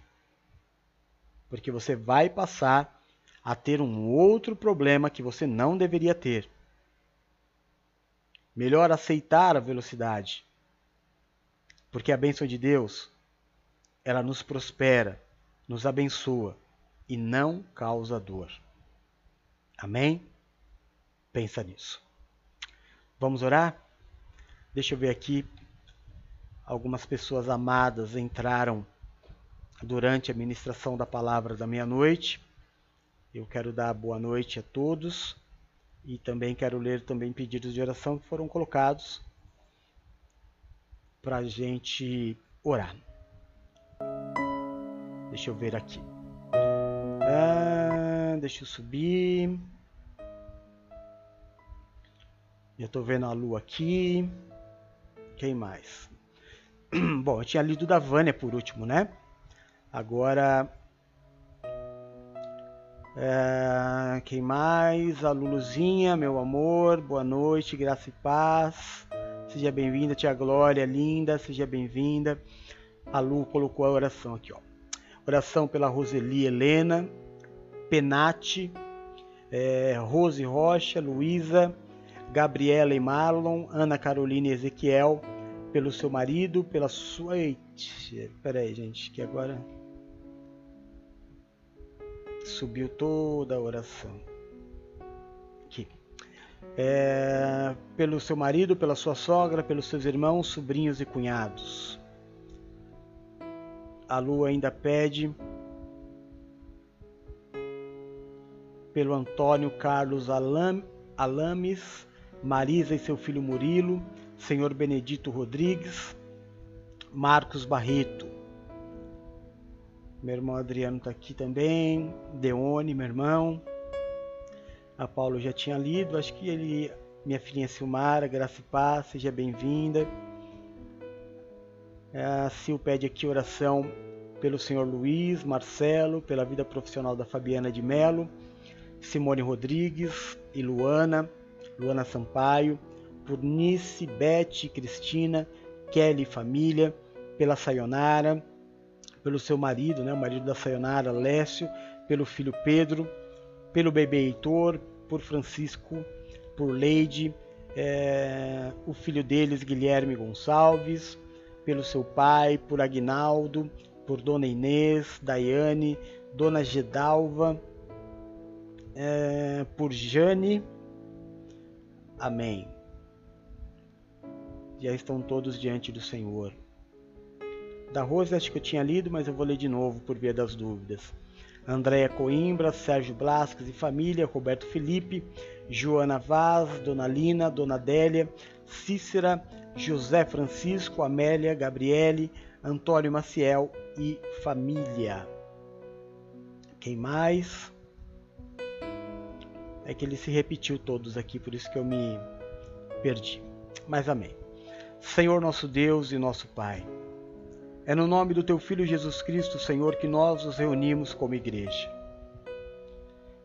Porque você vai passar a ter um outro problema que você não deveria ter. Melhor aceitar a velocidade. Porque a bênção de Deus, ela nos prospera, nos abençoa e não causa dor. Amém? Pensa nisso. Vamos orar? Deixa eu ver aqui. Algumas pessoas amadas entraram durante a ministração da palavra da meia-noite. Eu quero dar boa noite a todos. E também quero ler também pedidos de oração que foram colocados para a gente orar. Deixa eu ver aqui. Ah, deixa eu subir. Eu estou vendo a lua aqui. Quem mais? Bom, eu tinha lido da Vânia por último, né? Agora. É, quem mais? A Luluzinha, meu amor, boa noite, graça e paz. Seja bem-vinda, tia Glória, linda, seja bem-vinda. A Lu colocou a oração aqui, ó. Oração pela Roseli Helena, Penate, é, Rose Rocha, Luísa, Gabriela e Marlon, Ana Carolina e Ezequiel, pelo seu marido, pela sua. Eita, peraí, gente, que agora subiu toda a oração. Aqui. É, pelo seu marido, pela sua sogra, pelos seus irmãos, sobrinhos e cunhados. A lua ainda pede pelo Antônio Carlos Alam, Alames, Marisa e seu filho Murilo, Senhor Benedito Rodrigues, Marcos Barreto. Meu irmão Adriano está aqui também, Deone, meu irmão. A Paulo já tinha lido, acho que ele, minha filhinha Silmara, graça e paz, seja bem-vinda. A Sil pede aqui oração pelo senhor Luiz, Marcelo, pela vida profissional da Fabiana de Melo, Simone Rodrigues e Luana, Luana Sampaio, por Nice, Beth, Cristina, Kelly família, pela Sayonara, pelo seu marido, né, o marido da Sayonara, Lécio, pelo filho Pedro, pelo bebê Heitor, por Francisco, por Leide, é, o filho deles, Guilherme Gonçalves, pelo seu pai, por Agnaldo, por Dona Inês, Daiane, Dona Gedalva, é, por Jane. Amém. Já estão todos diante do Senhor. Da Rose acho que eu tinha lido, mas eu vou ler de novo por via das dúvidas. Andréia Coimbra, Sérgio Blasques e família, Roberto Felipe, Joana Vaz, Dona Lina, Dona Adélia, Cícera, José Francisco, Amélia, Gabriele, Antônio Maciel e família. Quem mais? É que ele se repetiu todos aqui, por isso que eu me perdi. Mas amém. Senhor nosso Deus e nosso Pai, é no nome do Teu Filho Jesus Cristo, Senhor, que nós nos reunimos como igreja.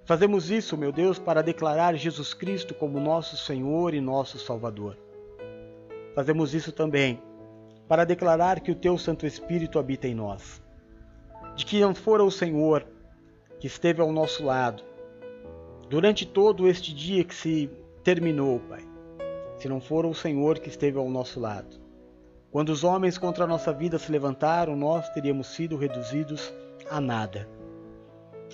Fazemos isso, meu Deus, para declarar Jesus Cristo como nosso Senhor e nosso Salvador. Fazemos isso também para declarar que o Teu Santo Espírito habita em nós. De que não fora o Senhor que esteve ao nosso lado durante todo este dia que se terminou, Pai, se não for o Senhor que esteve ao nosso lado. Quando os homens contra a nossa vida se levantaram, nós teríamos sido reduzidos a nada.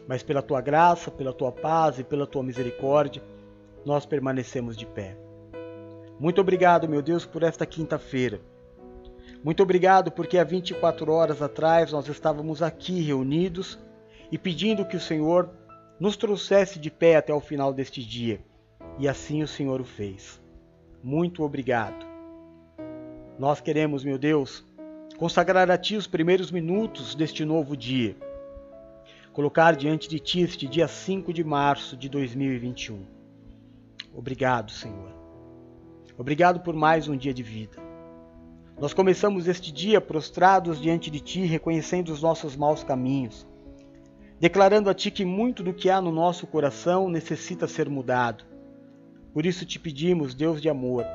Mas pela tua graça, pela tua paz e pela tua misericórdia, nós permanecemos de pé. Muito obrigado, meu Deus, por esta quinta-feira. Muito obrigado porque há 24 horas atrás nós estávamos aqui reunidos e pedindo que o Senhor nos trouxesse de pé até o final deste dia. E assim o Senhor o fez. Muito obrigado. Nós queremos, meu Deus, consagrar a Ti os primeiros minutos deste novo dia. Colocar diante de Ti este dia 5 de março de 2021. Obrigado, Senhor. Obrigado por mais um dia de vida. Nós começamos este dia prostrados diante de Ti, reconhecendo os nossos maus caminhos, declarando a Ti que muito do que há no nosso coração necessita ser mudado. Por isso te pedimos, Deus de amor,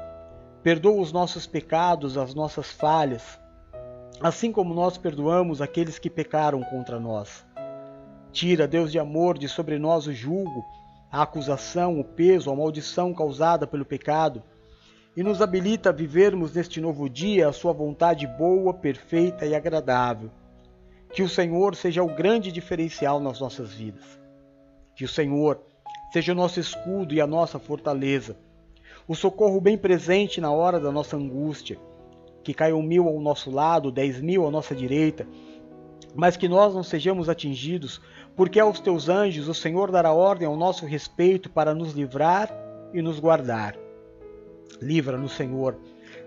Perdoa os nossos pecados, as nossas falhas, assim como nós perdoamos aqueles que pecaram contra nós. Tira, Deus de amor, de sobre nós o julgo, a acusação, o peso, a maldição causada pelo pecado, e nos habilita a vivermos neste novo dia a Sua vontade boa, perfeita e agradável. Que o Senhor seja o grande diferencial nas nossas vidas. Que o Senhor seja o nosso escudo e a nossa fortaleza o socorro bem presente na hora da nossa angústia, que caiam mil ao nosso lado, dez mil à nossa direita, mas que nós não sejamos atingidos, porque aos teus anjos o Senhor dará ordem ao nosso respeito para nos livrar e nos guardar. Livra-nos, Senhor,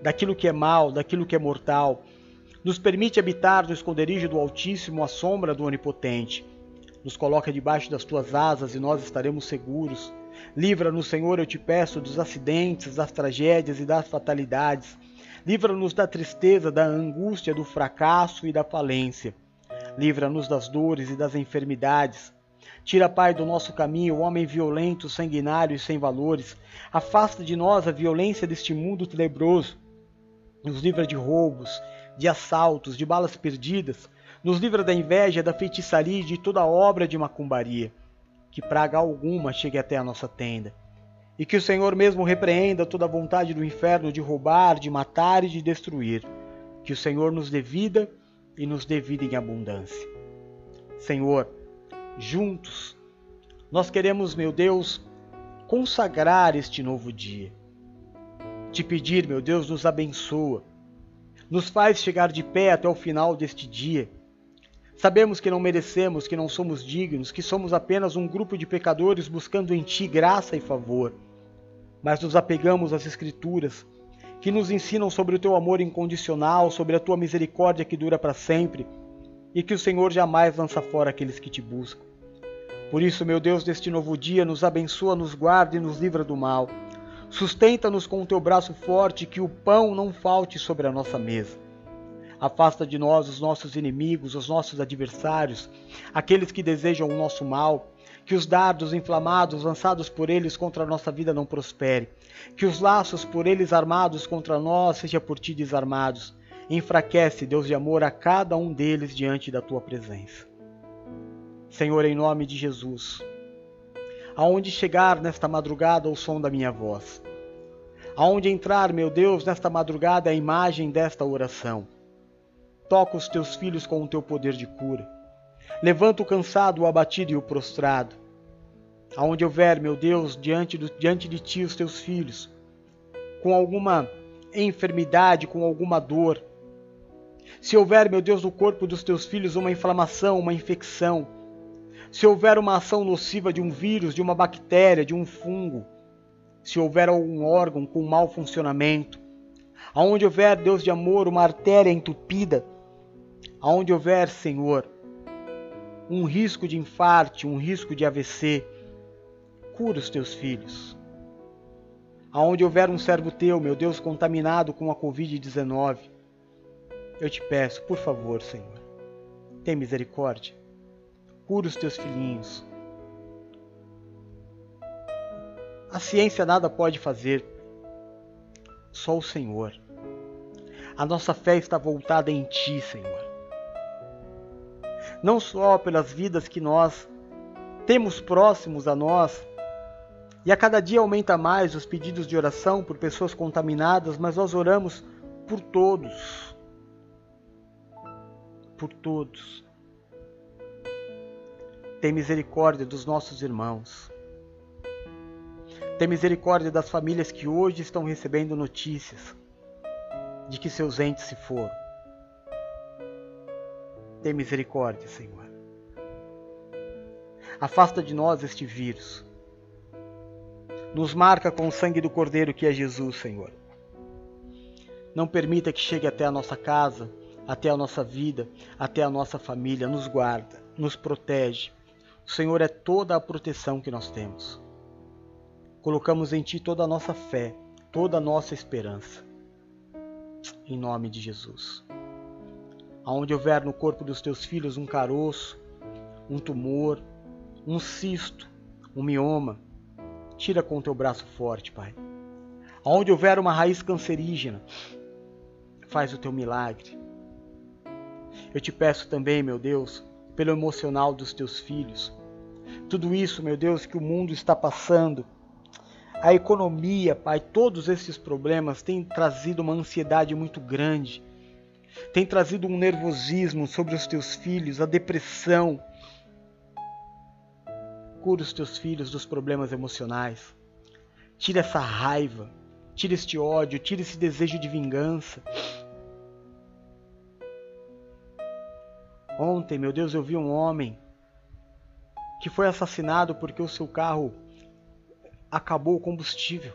daquilo que é mal, daquilo que é mortal. Nos permite habitar no esconderijo do Altíssimo, à sombra do Onipotente. Nos coloca debaixo das tuas asas e nós estaremos seguros Livra-nos, Senhor, eu te peço, dos acidentes, das tragédias e das fatalidades. Livra-nos da tristeza, da angústia, do fracasso e da falência. Livra-nos das dores e das enfermidades. Tira, Pai, do nosso caminho o homem violento, sanguinário e sem valores. Afasta de nós a violência deste mundo tenebroso. Nos livra de roubos, de assaltos, de balas perdidas. Nos livra da inveja, da feitiçaria e de toda obra de macumbaria que praga alguma chegue até a nossa tenda. E que o Senhor mesmo repreenda toda a vontade do inferno de roubar, de matar e de destruir. Que o Senhor nos dê vida e nos dê vida em abundância. Senhor, juntos, nós queremos, meu Deus, consagrar este novo dia. Te pedir, meu Deus, nos abençoa. Nos faz chegar de pé até o final deste dia Sabemos que não merecemos, que não somos dignos, que somos apenas um grupo de pecadores buscando em Ti graça e favor. Mas nos apegamos às Escrituras, que nos ensinam sobre o Teu amor incondicional, sobre a Tua misericórdia que dura para sempre, e que o Senhor jamais lança fora aqueles que Te buscam. Por isso, meu Deus, neste novo dia, nos abençoa, nos guarda e nos livra do mal. Sustenta-nos com o Teu braço forte, que o pão não falte sobre a nossa mesa. Afasta de nós os nossos inimigos, os nossos adversários, aqueles que desejam o nosso mal. Que os dardos inflamados lançados por eles contra a nossa vida não prospere. Que os laços por eles armados contra nós sejam por ti desarmados. Enfraquece, Deus de amor, a cada um deles diante da tua presença. Senhor, em nome de Jesus, aonde chegar nesta madrugada o som da minha voz, aonde entrar, meu Deus, nesta madrugada a imagem desta oração Toca os teus filhos com o teu poder de cura. Levanta o cansado, o abatido e o prostrado. Aonde houver, meu Deus, diante, do, diante de ti os teus filhos, com alguma enfermidade, com alguma dor. Se houver, meu Deus, no corpo dos teus filhos uma inflamação, uma infecção. Se houver uma ação nociva de um vírus, de uma bactéria, de um fungo. Se houver algum órgão com mau funcionamento. Aonde houver, Deus de amor, uma artéria entupida Aonde houver, Senhor, um risco de infarte, um risco de AVC, cura os teus filhos. Aonde houver um servo teu, meu Deus, contaminado com a Covid-19, eu te peço, por favor, Senhor, tem misericórdia. Cura os teus filhinhos. A ciência nada pode fazer, só o Senhor. A nossa fé está voltada em Ti, Senhor não só pelas vidas que nós temos próximos a nós, e a cada dia aumenta mais os pedidos de oração por pessoas contaminadas, mas nós oramos por todos. Por todos. Tem misericórdia dos nossos irmãos. Tem misericórdia das famílias que hoje estão recebendo notícias de que seus entes se foram. Tem misericórdia, Senhor. Afasta de nós este vírus. Nos marca com o sangue do Cordeiro que é Jesus, Senhor. Não permita que chegue até a nossa casa, até a nossa vida, até a nossa família. Nos guarda, nos protege. O Senhor é toda a proteção que nós temos. Colocamos em Ti toda a nossa fé, toda a nossa esperança. Em nome de Jesus aonde houver no corpo dos teus filhos um caroço, um tumor, um cisto, um mioma, tira com o teu braço forte, Pai. Aonde houver uma raiz cancerígena, faz o teu milagre. Eu te peço também, meu Deus, pelo emocional dos teus filhos. Tudo isso, meu Deus, que o mundo está passando, a economia, Pai, todos esses problemas têm trazido uma ansiedade muito grande tem trazido um nervosismo sobre os teus filhos, a depressão. Cura os teus filhos dos problemas emocionais. Tira essa raiva, tira este ódio, tira esse desejo de vingança. Ontem, meu Deus, eu vi um homem que foi assassinado porque o seu carro acabou o combustível.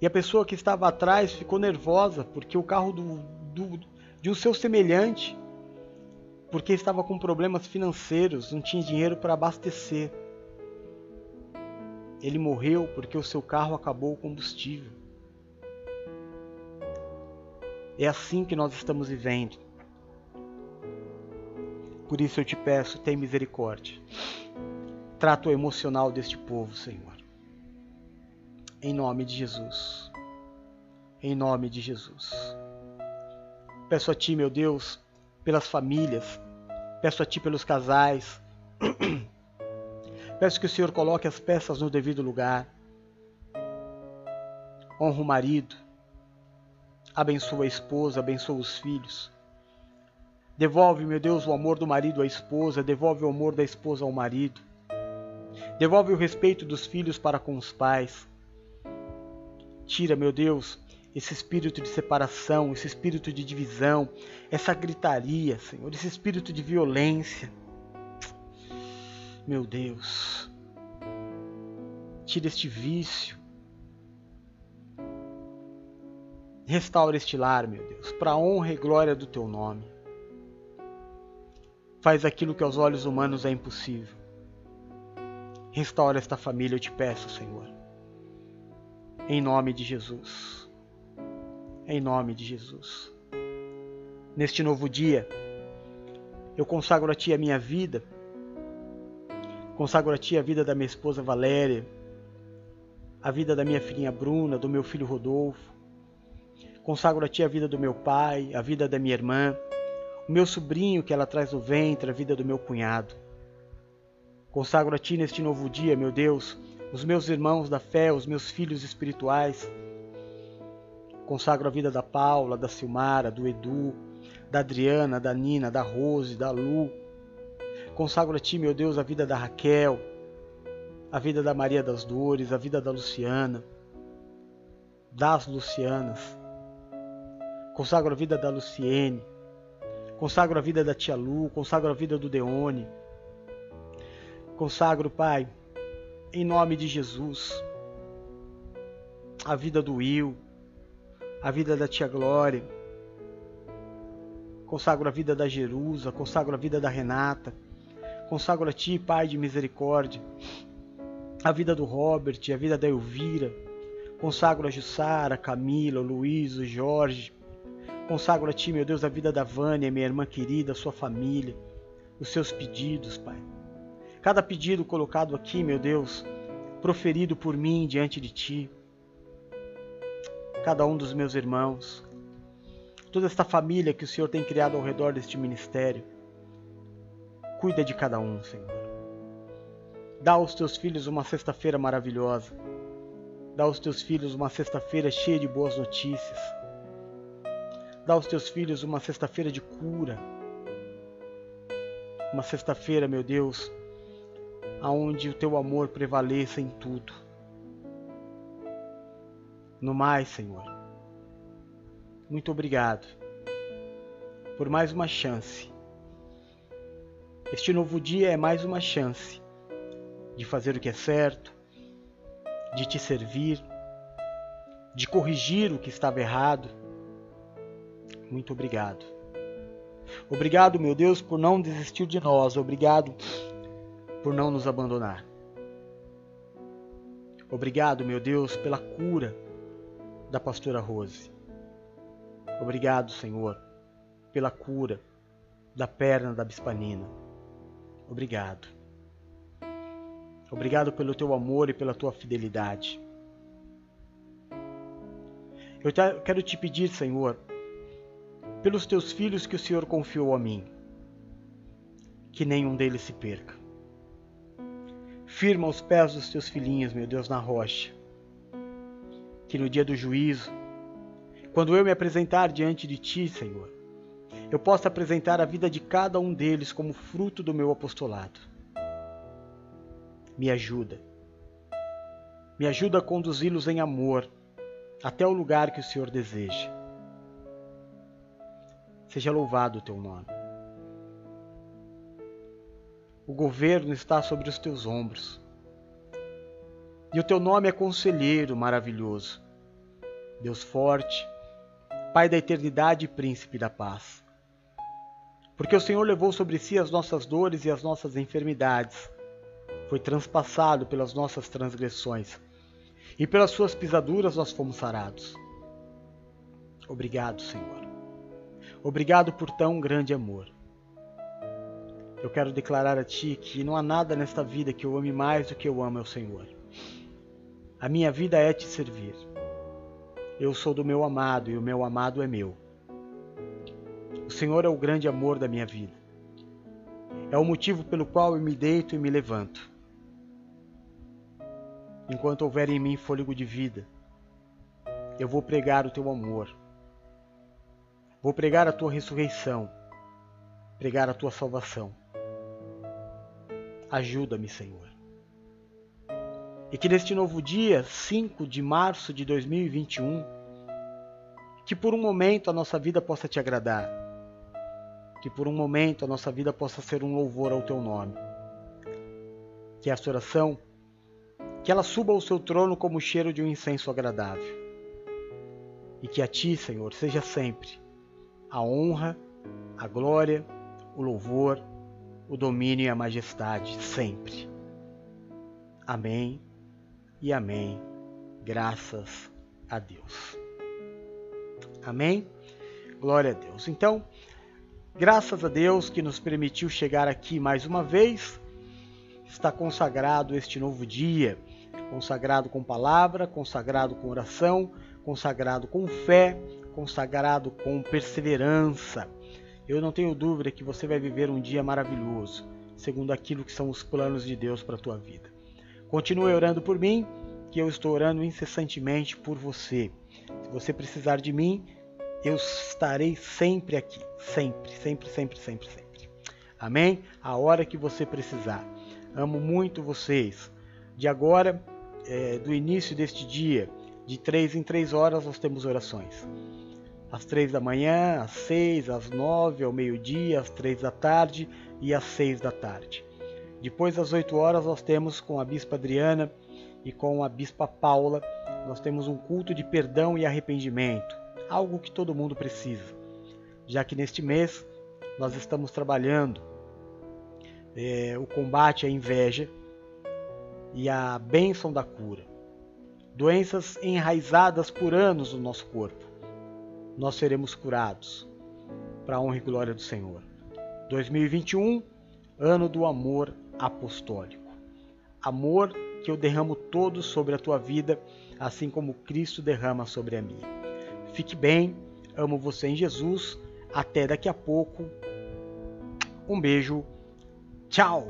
E a pessoa que estava atrás ficou nervosa porque o carro do, do, de um seu semelhante, porque estava com problemas financeiros, não tinha dinheiro para abastecer. Ele morreu porque o seu carro acabou o combustível. É assim que nós estamos vivendo. Por isso eu te peço, tem misericórdia. Trata o emocional deste povo, Senhor. Em nome de Jesus. Em nome de Jesus. Peço a Ti, meu Deus, pelas famílias. Peço a Ti pelos casais. Peço que o Senhor coloque as peças no devido lugar. Honra o marido. Abençoa a esposa, abençoa os filhos. Devolve, meu Deus, o amor do marido à esposa, devolve o amor da esposa ao marido. Devolve o respeito dos filhos para com os pais. Tira, meu Deus, esse espírito de separação, esse espírito de divisão, essa gritaria, Senhor, esse espírito de violência. Meu Deus, tira este vício. Restaura este lar, meu Deus, para a honra e glória do teu nome. Faz aquilo que aos olhos humanos é impossível. Restaura esta família, eu te peço, Senhor. Em nome de Jesus. Em nome de Jesus. Neste novo dia, eu consagro a Ti a minha vida. Consagro a Ti a vida da minha esposa Valéria, a vida da minha filhinha Bruna, do meu filho Rodolfo. Consagro a Ti a vida do meu pai, a vida da minha irmã, o meu sobrinho que ela traz no ventre, a vida do meu cunhado. Consagro a Ti neste novo dia, meu Deus, os meus irmãos da fé, os meus filhos espirituais. Consagro a vida da Paula, da Silmara, do Edu, da Adriana, da Nina, da Rose, da Lu. Consagro a Ti, meu Deus, a vida da Raquel, a vida da Maria das Dores, a vida da Luciana, das Lucianas. Consagro a vida da Luciene, Consagro a vida da tia Lu, consagro a vida do Deone. Consagro, Pai, em nome de Jesus, a vida do Will, a vida da tia Glória. Consagro a vida da Jerusa, consagro a vida da Renata. Consagro a Ti, Pai de misericórdia, a vida do Robert, a vida da Elvira. Consagro a Jussara, Camila, o Luiz, o Jorge, Consagro a Ti, meu Deus, a vida da Vânia, minha irmã querida, a sua família, os seus pedidos, Pai. Cada pedido colocado aqui, meu Deus, proferido por mim diante de Ti. Cada um dos meus irmãos, toda esta família que o Senhor tem criado ao redor deste ministério. Cuida de cada um, Senhor. Dá aos teus filhos uma sexta-feira maravilhosa. Dá aos teus filhos uma sexta-feira cheia de boas notícias Dá aos teus filhos uma sexta-feira de cura. Uma sexta-feira, meu Deus, aonde o teu amor prevaleça em tudo. No mais, Senhor, muito obrigado por mais uma chance. Este novo dia é mais uma chance de fazer o que é certo, de te servir, de corrigir o que estava errado muito obrigado. Obrigado, meu Deus, por não desistir de nós. Obrigado por não nos abandonar. Obrigado, meu Deus, pela cura da pastora Rose. Obrigado, Senhor, pela cura da perna da bispanina. Obrigado. Obrigado pelo teu amor e pela tua fidelidade. Eu quero te pedir, Senhor, pelos teus filhos que o Senhor confiou a mim, que nenhum deles se perca. Firma os pés dos teus filhinhos, meu Deus, na rocha, que no dia do juízo, quando eu me apresentar diante de ti, Senhor, eu possa apresentar a vida de cada um deles como fruto do meu apostolado. Me ajuda. Me ajuda a conduzi-los em amor até o lugar que o Senhor deseja. Seja louvado o teu nome. O governo está sobre os teus ombros. E o teu nome é conselheiro maravilhoso, Deus forte, Pai da eternidade e príncipe da paz. Porque o Senhor levou sobre si as nossas dores e as nossas enfermidades, foi transpassado pelas nossas transgressões, e pelas suas pisaduras nós fomos sarados. Obrigado, Senhor. Obrigado por tão grande amor. Eu quero declarar a Ti que não há nada nesta vida que eu ame mais do que eu amo ao Senhor. A minha vida é te servir. Eu sou do meu amado e o meu amado é meu. O Senhor é o grande amor da minha vida. É o motivo pelo qual eu me deito e me levanto enquanto houver em mim fôlego de vida. Eu vou pregar o teu amor. Vou pregar a tua ressurreição, pregar a tua salvação. Ajuda-me, Senhor. E que neste novo dia, 5 de março de 2021, que por um momento a nossa vida possa te agradar. Que por um momento a nossa vida possa ser um louvor ao teu nome. Que esta oração que ela suba ao seu trono como o cheiro de um incenso agradável. E que a ti, Senhor, seja sempre a honra, a glória, o louvor, o domínio e a majestade, sempre. Amém e amém. Graças a Deus. Amém? Glória a Deus. Então, graças a Deus que nos permitiu chegar aqui mais uma vez, está consagrado este novo dia consagrado com palavra, consagrado com oração, consagrado com fé, consagrado com perseverança. Eu não tenho dúvida que você vai viver um dia maravilhoso, segundo aquilo que são os planos de Deus para a tua vida. Continue orando por mim, que eu estou orando incessantemente por você. Se você precisar de mim, eu estarei sempre aqui, sempre, sempre, sempre, sempre, sempre. Amém? A hora que você precisar. Amo muito vocês. De agora é, do início deste dia, de três em três horas, nós temos orações. Às três da manhã, às seis, às nove, ao meio-dia, às três da tarde e às seis da tarde. Depois das oito horas, nós temos com a Bispa Adriana e com a Bispa Paula, nós temos um culto de perdão e arrependimento, algo que todo mundo precisa, já que neste mês nós estamos trabalhando é, o combate à inveja e a bênção da cura. Doenças enraizadas por anos no nosso corpo. Nós seremos curados para a honra e glória do Senhor. 2021, ano do amor apostólico. Amor que eu derramo todo sobre a tua vida, assim como Cristo derrama sobre a minha. Fique bem, amo você em Jesus. Até daqui a pouco. Um beijo. Tchau!